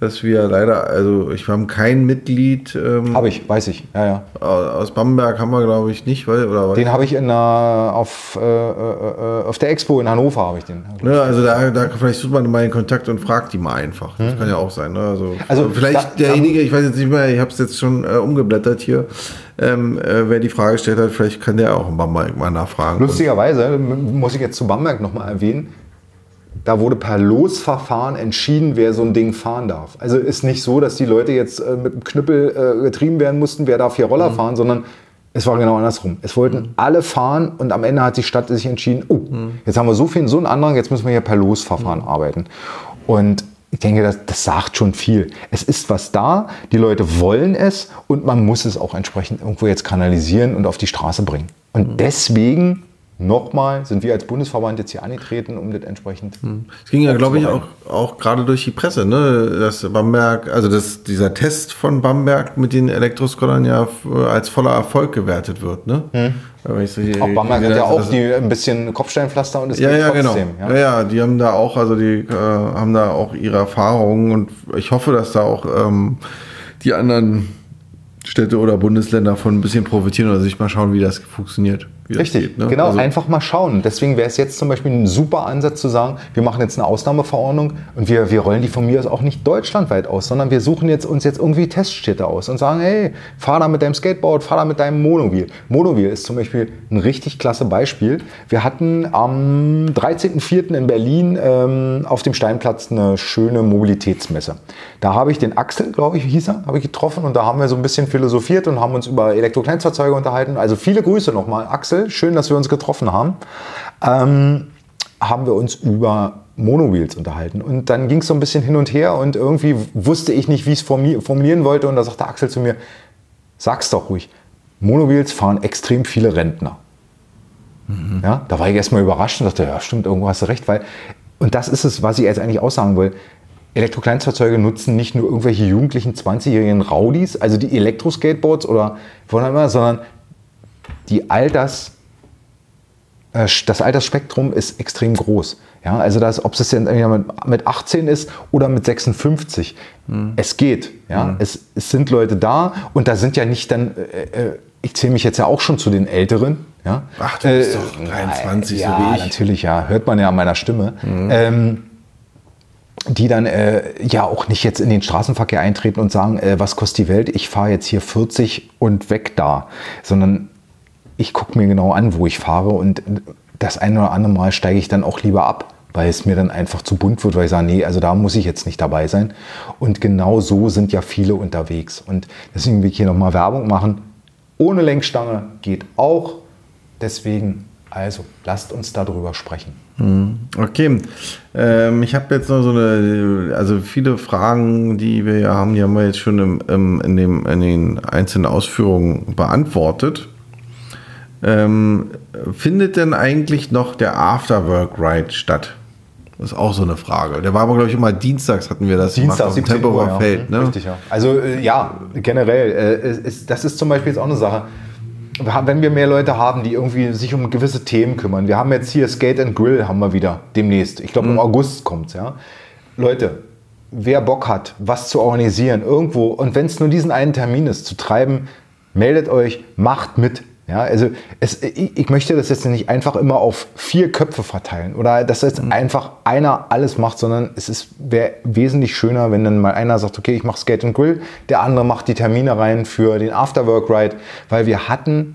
S1: dass wir leider, also ich haben kein Mitglied.
S2: Ähm, habe ich, weiß ich, ja, ja.
S1: Aus Bamberg haben wir, glaube ich, nicht, weil, oder
S2: Den habe ich in einer, auf, äh, äh, auf der Expo in Hannover habe ich den.
S1: Ne, also da, da vielleicht sucht man mal in Kontakt und fragt die mal einfach. Das mhm. kann ja auch sein. Ne? Also, also vielleicht da, derjenige, ich weiß jetzt nicht mehr, ich habe es jetzt schon äh, umgeblättert hier. Ähm, äh, wer die Frage gestellt hat, vielleicht kann der auch in Bamberg mal nachfragen.
S2: Lustigerweise muss ich jetzt zu Bamberg nochmal erwähnen da wurde per Losverfahren entschieden, wer so ein Ding fahren darf. Also ist nicht so, dass die Leute jetzt äh, mit dem Knüppel äh, getrieben werden mussten, wer darf hier Roller mhm. fahren, sondern es war genau andersrum. Es wollten mhm. alle fahren und am Ende hat die Stadt sich entschieden, oh, mhm. jetzt haben wir so viel, so einen Andrang, jetzt müssen wir hier per Losverfahren mhm. arbeiten. Und ich denke, das, das sagt schon viel. Es ist was da, die Leute wollen es und man muss es auch entsprechend irgendwo jetzt kanalisieren und auf die Straße bringen. Und mhm. deswegen Nochmal sind wir als Bundesverband jetzt hier angetreten, um das entsprechend.
S1: Hm. Es ging ja, glaube ich, auch, auch gerade durch die Presse, ne? dass Bamberg, also dass dieser Test von Bamberg mit den Elektroscootern ja als voller Erfolg gewertet wird. Ne? Hm.
S2: So auch Bamberg hat ja auch die, ein bisschen Kopfsteinpflaster und es
S1: ja, geht ja, trotzdem. Genau. Ja. ja, ja, die haben da auch, also die äh, haben da auch ihre Erfahrungen und ich hoffe, dass da auch ähm, die anderen Städte oder Bundesländer von ein bisschen profitieren oder sich mal schauen, wie das funktioniert.
S2: Richtig, geht, ne? genau, also einfach mal schauen. Deswegen wäre es jetzt zum Beispiel ein super Ansatz zu sagen, wir machen jetzt eine Ausnahmeverordnung und wir, wir rollen die von mir aus auch nicht deutschlandweit aus, sondern wir suchen jetzt, uns jetzt irgendwie Teststädte aus und sagen, hey, fahr da mit deinem Skateboard, fahr da mit deinem Monobil. Monobil ist zum Beispiel ein richtig klasse Beispiel. Wir hatten am 13.04. in Berlin ähm, auf dem Steinplatz eine schöne Mobilitätsmesse. Da habe ich den Axel, glaube ich, hieß er, habe ich getroffen und da haben wir so ein bisschen philosophiert und haben uns über Elektrokleinfahrzeuge unterhalten. Also viele Grüße nochmal, Axel schön, dass wir uns getroffen haben, ähm, haben wir uns über Monowheels unterhalten. Und dann ging es so ein bisschen hin und her und irgendwie wusste ich nicht, wie ich es formulieren wollte. Und da sagte Axel zu mir, sag's doch ruhig, Monowheels fahren extrem viele Rentner. Mhm. Ja, da war ich erstmal überrascht und dachte, ja stimmt, irgendwo hast du recht, weil, und das ist es, was ich jetzt eigentlich aussagen will, Elektrokleinfahrzeuge nutzen nicht nur irgendwelche jugendlichen 20-jährigen Raudis, also die Elektroskateboards oder von immer, sondern die Alters, äh, das Altersspektrum ist extrem groß. Ja, also das, ob es jetzt mit 18 ist oder mit 56, mhm. es geht. Ja, mhm. es, es, sind Leute da und da sind ja nicht dann, äh, äh ich zähle mich jetzt ja auch schon zu den Älteren. Ja?
S1: Ach, du bist äh, doch 23,
S2: ja, so wie ich. natürlich, ja, hört man ja an meiner Stimme. Mhm. Ähm, die dann äh, ja auch nicht jetzt in den Straßenverkehr eintreten und sagen, äh, was kostet die Welt, ich fahre jetzt hier 40 und weg da, sondern ich gucke mir genau an, wo ich fahre und das eine oder andere Mal steige ich dann auch lieber ab, weil es mir dann einfach zu bunt wird, weil ich sage, nee, also da muss ich jetzt nicht dabei sein. Und genau so sind ja viele unterwegs. Und deswegen will ich hier nochmal Werbung machen. Ohne Lenkstange geht auch. Deswegen, also lasst uns darüber sprechen.
S1: Hm, okay, ähm, ich habe jetzt noch so eine, also viele Fragen, die wir ja haben, die haben wir jetzt schon im, im, in, dem, in den einzelnen Ausführungen beantwortet. Ähm, findet denn eigentlich noch der Afterwork-Ride statt? Das ist auch so eine Frage. Der war aber, glaube ich, immer dienstags hatten wir das.
S2: Dienstags,
S1: im
S2: Tempelhofer ja. Feld. Ne? Richtig, ja. Also äh, ja, generell. Äh, ist, das ist zum Beispiel jetzt auch eine Sache. Wenn wir mehr Leute haben, die irgendwie sich um gewisse Themen kümmern. Wir haben jetzt hier Skate and Grill haben wir wieder demnächst. Ich glaube, mhm. im August kommt es. Ja? Leute, wer Bock hat, was zu organisieren, irgendwo, und wenn es nur diesen einen Termin ist, zu treiben, meldet euch, macht mit. Ja, also es, ich, ich, möchte das jetzt nicht einfach immer auf vier Köpfe verteilen oder dass jetzt mhm. einfach einer alles macht, sondern es wäre wesentlich schöner, wenn dann mal einer sagt, okay, ich mache Skate und Grill, der andere macht die Termine rein für den Afterwork Ride, weil wir hatten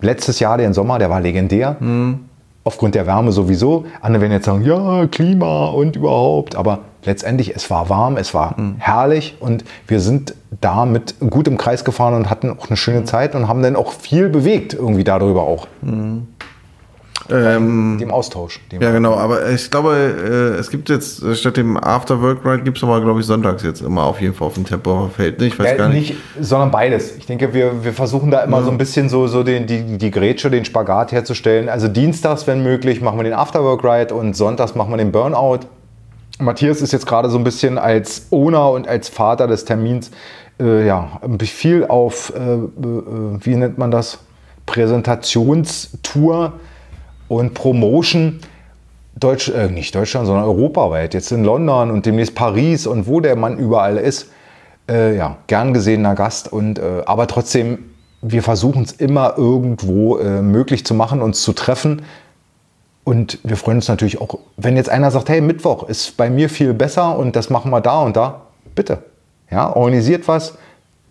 S2: letztes Jahr den Sommer, der war legendär. Mhm. Aufgrund der Wärme sowieso. Andere werden jetzt sagen, ja, Klima und überhaupt. Aber letztendlich, es war warm, es war mhm. herrlich und wir sind damit gut im Kreis gefahren und hatten auch eine schöne mhm. Zeit und haben dann auch viel bewegt irgendwie darüber auch. Mhm. Ähm, dem Austausch. Dem
S1: ja, genau, aber ich glaube, äh, es gibt jetzt statt dem After-Work Ride gibt es aber, glaube ich, sonntags jetzt immer auf jeden Fall auf dem Tempo Feld.
S2: Ich weiß ja, gar nicht. nicht. Sondern beides. Ich denke, wir, wir versuchen da immer ja. so ein bisschen so, so den, die, die Grätsche, den Spagat herzustellen. Also dienstags, wenn möglich, machen wir den After-Work Ride und sonntags machen wir den Burnout. Matthias ist jetzt gerade so ein bisschen als Owner und als Vater des Termins äh, ja, viel auf, äh, äh, wie nennt man das, Präsentationstour und Promotion. Deutsch, äh, nicht Deutschland, sondern europaweit, jetzt in London und demnächst Paris und wo der Mann überall ist, äh, ja, gern gesehener Gast. Und, äh, aber trotzdem, wir versuchen es immer irgendwo äh, möglich zu machen, uns zu treffen. Und wir freuen uns natürlich auch, wenn jetzt einer sagt, hey, Mittwoch ist bei mir viel besser und das machen wir da und da. Bitte. Ja, organisiert was,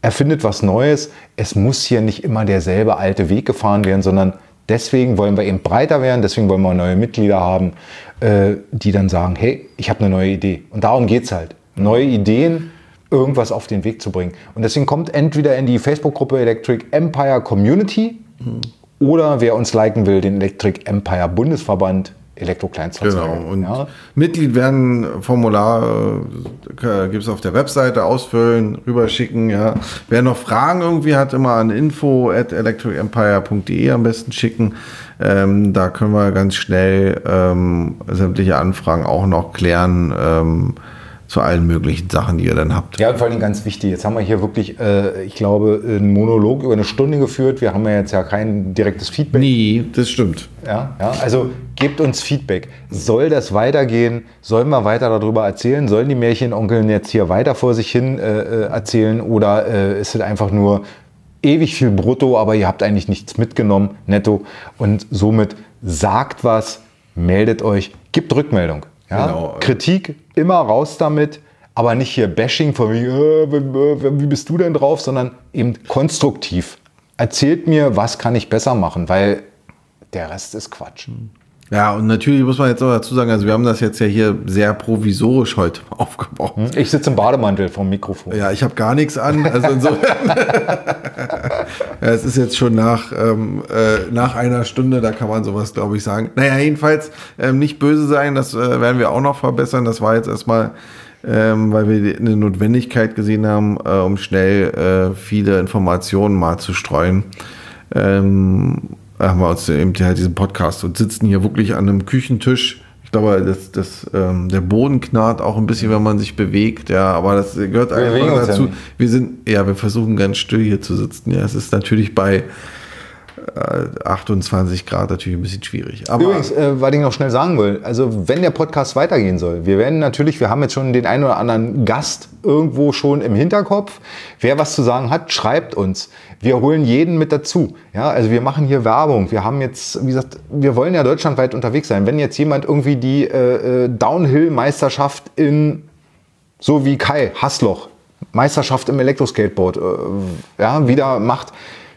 S2: erfindet was Neues. Es muss hier nicht immer derselbe alte Weg gefahren werden, sondern deswegen wollen wir eben breiter werden, deswegen wollen wir neue Mitglieder haben, äh, die dann sagen, hey, ich habe eine neue Idee. Und darum geht es halt. Neue Ideen, irgendwas auf den Weg zu bringen. Und deswegen kommt entweder in die Facebook-Gruppe Electric Empire Community mhm. oder wer uns liken will, den Electric Empire Bundesverband Elektrokleinstfahrzeuge.
S1: Genau. Und ja. Mitglied werden, Formular äh, gibt es auf der Webseite, ausfüllen, rüberschicken. Ja. Wer noch Fragen irgendwie hat, immer an info at electricempire.de am besten schicken. Ähm, da können wir ganz schnell ähm, sämtliche Anfragen auch noch klären. Ähm, zu allen möglichen Sachen, die ihr dann habt.
S2: Ja, und vor allem ganz wichtig, jetzt haben wir hier wirklich, äh, ich glaube, einen Monolog über eine Stunde geführt. Wir haben ja jetzt ja kein direktes Feedback.
S1: Nie, das stimmt.
S2: Ja, ja, also gebt uns Feedback. Soll das weitergehen? Sollen wir weiter darüber erzählen? Sollen die Märchenonkeln jetzt hier weiter vor sich hin äh, äh erzählen? Oder äh, ist es einfach nur ewig viel brutto, aber ihr habt eigentlich nichts mitgenommen, netto? Und somit sagt was, meldet euch, gibt Rückmeldung. Ja? Genau. Kritik immer raus damit, aber nicht hier Bashing von wie, äh, wie bist du denn drauf, sondern eben konstruktiv. Erzählt mir, was kann ich besser machen, weil der Rest ist Quatsch.
S1: Ja, und natürlich muss man jetzt auch dazu sagen, also wir haben das jetzt ja hier sehr provisorisch heute aufgebaut. Hm?
S2: Ich sitze im Bademantel vom Mikrofon.
S1: Ja, ich habe gar nichts an. Also insofern. ja, es ist jetzt schon nach, ähm, äh, nach einer Stunde, da kann man sowas, glaube ich, sagen. Naja, jedenfalls ähm, nicht böse sein, das äh, werden wir auch noch verbessern. Das war jetzt erstmal, ähm, weil wir eine Notwendigkeit gesehen haben, äh, um schnell äh, viele Informationen mal zu streuen. Ähm, haben wir uns eben halt diesen Podcast und sitzen hier wirklich an einem Küchentisch. Ich glaube, das, das, ähm, der Boden knarrt auch ein bisschen, wenn man sich bewegt, ja, aber das gehört einfach dazu. Wir sind, ja, wir versuchen ganz still hier zu sitzen. Ja, es ist natürlich bei 28 äh, Grad natürlich ein bisschen schwierig.
S2: Aber Übrigens, äh, was ich noch schnell sagen will, also wenn der Podcast weitergehen soll, wir werden natürlich, wir haben jetzt schon den einen oder anderen Gast irgendwo schon im Hinterkopf. Wer was zu sagen hat, schreibt uns. Wir holen jeden mit dazu. Ja, also wir machen hier Werbung. Wir haben jetzt, wie gesagt, wir wollen ja deutschlandweit unterwegs sein. Wenn jetzt jemand irgendwie die äh, äh Downhill-Meisterschaft in, so wie Kai Hasloch, Meisterschaft im Elektroskateboard, äh, ja, wieder macht,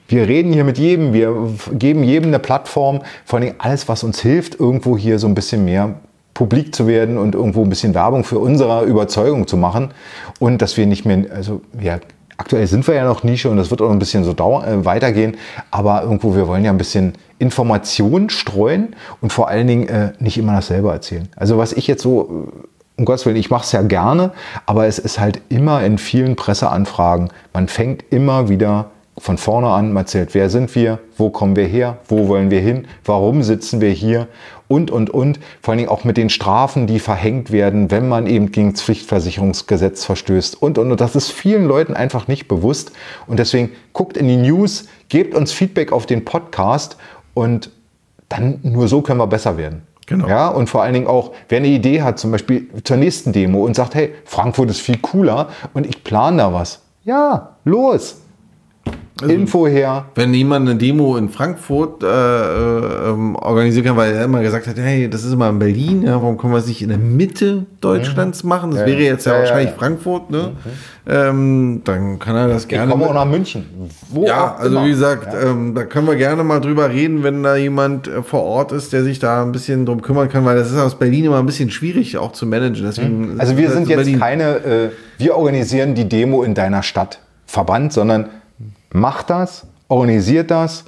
S2: wir reden hier mit jedem, wir geben jedem eine Plattform, vor allem alles, was uns hilft, irgendwo hier so ein bisschen mehr publik zu werden und irgendwo ein bisschen Werbung für unsere Überzeugung zu machen. Und dass wir nicht mehr, also ja, aktuell sind wir ja noch Nische und das wird auch ein bisschen so dauer, äh, weitergehen, aber irgendwo, wir wollen ja ein bisschen Information streuen und vor allen Dingen äh, nicht immer dasselbe erzählen. Also was ich jetzt so, um Gottes Willen, ich mache es ja gerne, aber es ist halt immer in vielen Presseanfragen, man fängt immer wieder von vorne an erzählt, wer sind wir, wo kommen wir her, wo wollen wir hin, warum sitzen wir hier und, und, und. Vor allen Dingen auch mit den Strafen, die verhängt werden, wenn man eben gegen das Pflichtversicherungsgesetz verstößt und, und, und. Das ist vielen Leuten einfach nicht bewusst. Und deswegen guckt in die News, gebt uns Feedback auf den Podcast und dann nur so können wir besser werden. Genau. Ja, und vor allen Dingen auch, wer eine Idee hat, zum Beispiel zur nächsten Demo und sagt, hey, Frankfurt ist viel cooler und ich plane da was. Ja, los! Also, Info her.
S1: Wenn jemand eine Demo in Frankfurt äh, äh, ähm, organisieren kann, weil er immer gesagt hat, hey, das ist immer in Berlin, ja, warum können wir es nicht in der Mitte Deutschlands mhm. machen? Das ja, wäre jetzt ja, ja wahrscheinlich Frankfurt, ne? Mhm. Ähm, dann kann er das gerne. Ich
S2: komme auch nach München.
S1: Wo ja, also immer. wie gesagt, ähm, da können wir gerne mal drüber reden, wenn da jemand äh, vor Ort ist, der sich da ein bisschen drum kümmern kann, weil das ist aus Berlin immer ein bisschen schwierig auch zu managen. Deswegen
S2: mhm. Also wir sind jetzt Berlin. keine, äh, wir organisieren die Demo in deiner Stadt Verband, sondern Macht das, organisiert das,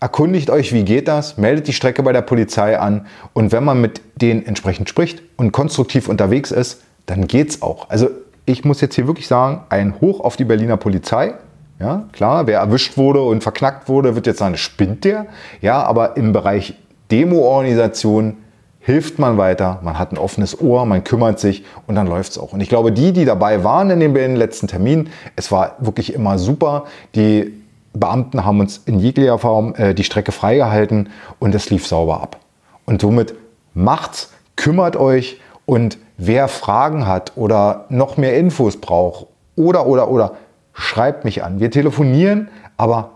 S2: erkundigt euch, wie geht das, meldet die Strecke bei der Polizei an und wenn man mit denen entsprechend spricht und konstruktiv unterwegs ist, dann geht's auch. Also ich muss jetzt hier wirklich sagen, ein Hoch auf die Berliner Polizei. Ja, klar, wer erwischt wurde und verknackt wurde, wird jetzt sagen, spinnt der. Ja, aber im Bereich Demo-Organisation hilft man weiter, man hat ein offenes Ohr, man kümmert sich und dann läuft es auch. Und ich glaube, die, die dabei waren in den letzten Termin, es war wirklich immer super. Die Beamten haben uns in jeglicher Form äh, die Strecke freigehalten und es lief sauber ab. Und somit macht's, kümmert euch und wer Fragen hat oder noch mehr Infos braucht oder, oder, oder, schreibt mich an. Wir telefonieren, aber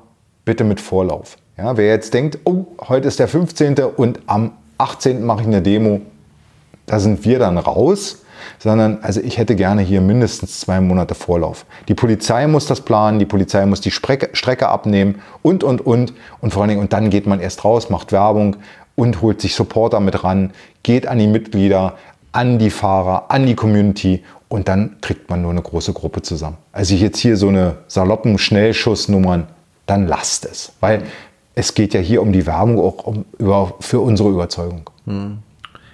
S2: bitte mit Vorlauf. Ja, wer jetzt denkt, oh, heute ist der 15. und am 18. mache ich eine Demo, da sind wir dann raus, sondern also ich hätte gerne hier mindestens zwei Monate Vorlauf. Die Polizei muss das planen, die Polizei muss die Strecke abnehmen und, und, und. Und vor allen Dingen, und dann geht man erst raus, macht Werbung und holt sich Supporter mit ran, geht an die Mitglieder, an die Fahrer, an die Community und dann kriegt man nur eine große Gruppe zusammen. Also jetzt hier so eine saloppen Schnellschussnummern, dann lasst es. Weil es geht ja hier um die Werbung auch um, über, für unsere Überzeugung. Hm.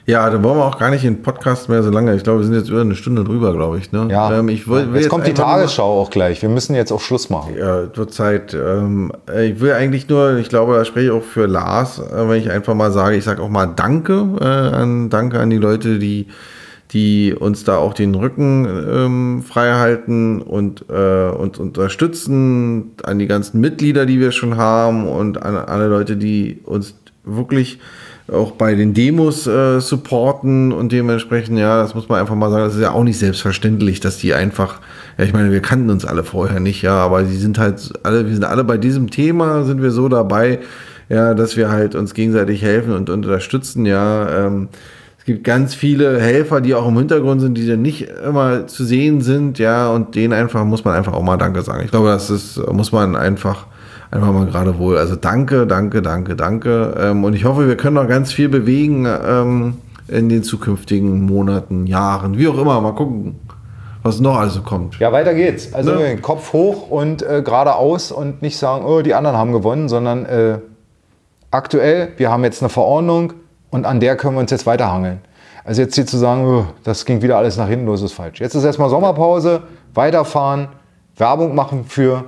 S1: Ja, dann wollen wir auch gar nicht in Podcast mehr so lange. Ich glaube, wir sind jetzt über eine Stunde drüber, glaube ich. Ne?
S2: Ja, ähm, ich will, will jetzt, jetzt kommt die Tagesschau auch gleich. Wir müssen jetzt auch Schluss machen.
S1: Ja, zur Zeit. Ähm, ich will eigentlich nur, ich glaube, da spreche ich auch für Lars, äh, wenn ich einfach mal sage, ich sage auch mal Danke äh, an, Danke an die Leute, die die uns da auch den Rücken ähm, frei halten und äh, uns unterstützen, an die ganzen Mitglieder, die wir schon haben und an alle Leute, die uns wirklich auch bei den Demos äh, supporten und dementsprechend, ja, das muss man einfach mal sagen, das ist ja auch nicht selbstverständlich, dass die einfach, ja, ich meine, wir kannten uns alle vorher nicht, ja, aber sie sind halt alle, wir sind alle bei diesem Thema, sind wir so dabei, ja, dass wir halt uns gegenseitig helfen und unterstützen, ja, ähm, es gibt ganz viele Helfer, die auch im Hintergrund sind, die dann nicht immer zu sehen sind, ja, und denen einfach muss man einfach auch mal Danke sagen. Ich glaube, das ist, muss man einfach, einfach mal gerade wohl. Also danke, danke, danke, danke. Ähm, und ich hoffe, wir können noch ganz viel bewegen ähm, in den zukünftigen Monaten, Jahren, wie auch immer. Mal gucken, was noch also kommt.
S2: Ja, weiter geht's. Also ne? Kopf hoch und äh, geradeaus und nicht sagen, oh, die anderen haben gewonnen, sondern äh, aktuell, wir haben jetzt eine Verordnung, und an der können wir uns jetzt weiterhangeln. Also jetzt hier zu sagen, oh, das ging wieder alles nach hinten los, ist falsch. Jetzt ist erstmal Sommerpause, weiterfahren, Werbung machen für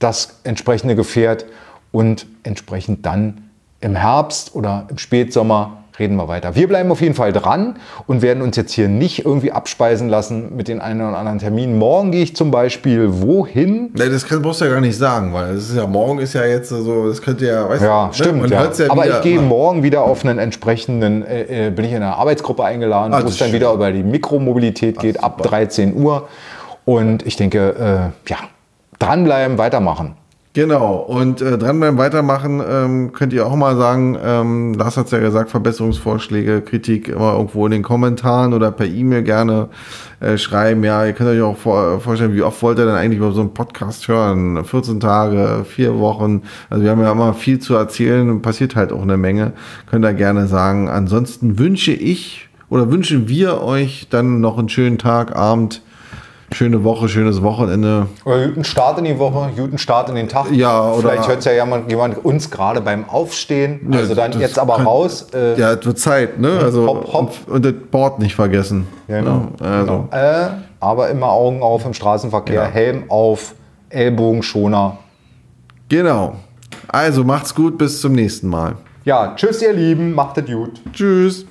S2: das entsprechende Gefährt und entsprechend dann im Herbst oder im Spätsommer reden wir weiter. Wir bleiben auf jeden Fall dran und werden uns jetzt hier nicht irgendwie abspeisen lassen mit den einen oder anderen Terminen. Morgen gehe ich zum Beispiel wohin?
S1: Nee, das kann, brauchst du ja gar nicht sagen, weil es ist ja morgen ist ja jetzt so, das könnte ja,
S2: weißt ja, du, ne? stimmt. Ja. ja. Aber ich gehe morgen wieder auf einen entsprechenden, äh, äh bin ich in einer Arbeitsgruppe eingeladen, ah, wo es dann schön. wieder über die Mikromobilität geht, Ach, ab 13 Uhr. Und ich denke, äh, ja, dranbleiben, weitermachen.
S1: Genau, und äh, dranbleiben, weitermachen, ähm, könnt ihr auch mal sagen, ähm, Lars hat es ja gesagt, Verbesserungsvorschläge, Kritik immer irgendwo in den Kommentaren oder per E-Mail gerne äh, schreiben. Ja, ihr könnt euch auch vor, vorstellen, wie oft wollt ihr denn eigentlich über so einen Podcast hören? 14 Tage, vier Wochen. Also wir haben ja immer viel zu erzählen, passiert halt auch eine Menge. Könnt ihr gerne sagen. Ansonsten wünsche ich oder wünschen wir euch dann noch einen schönen Tag, Abend, schöne Woche, schönes Wochenende.
S2: Oder guten Start in die Woche, guten Start in den Tag.
S1: Ja,
S2: oder Vielleicht hört ja jemand, jemand uns gerade beim Aufstehen. Also dann jetzt aber
S1: kann,
S2: raus.
S1: Äh, ja, es wird Zeit, ne? Also hopp, hopp. Und das Board nicht vergessen.
S2: Genau. Ja, also. genau. Äh, aber immer Augen auf im Straßenverkehr, ja. Helm auf, Ellbogenschoner.
S1: Genau. Also macht's gut, bis zum nächsten Mal.
S2: Ja, tschüss ihr Lieben, macht es gut.
S1: Tschüss.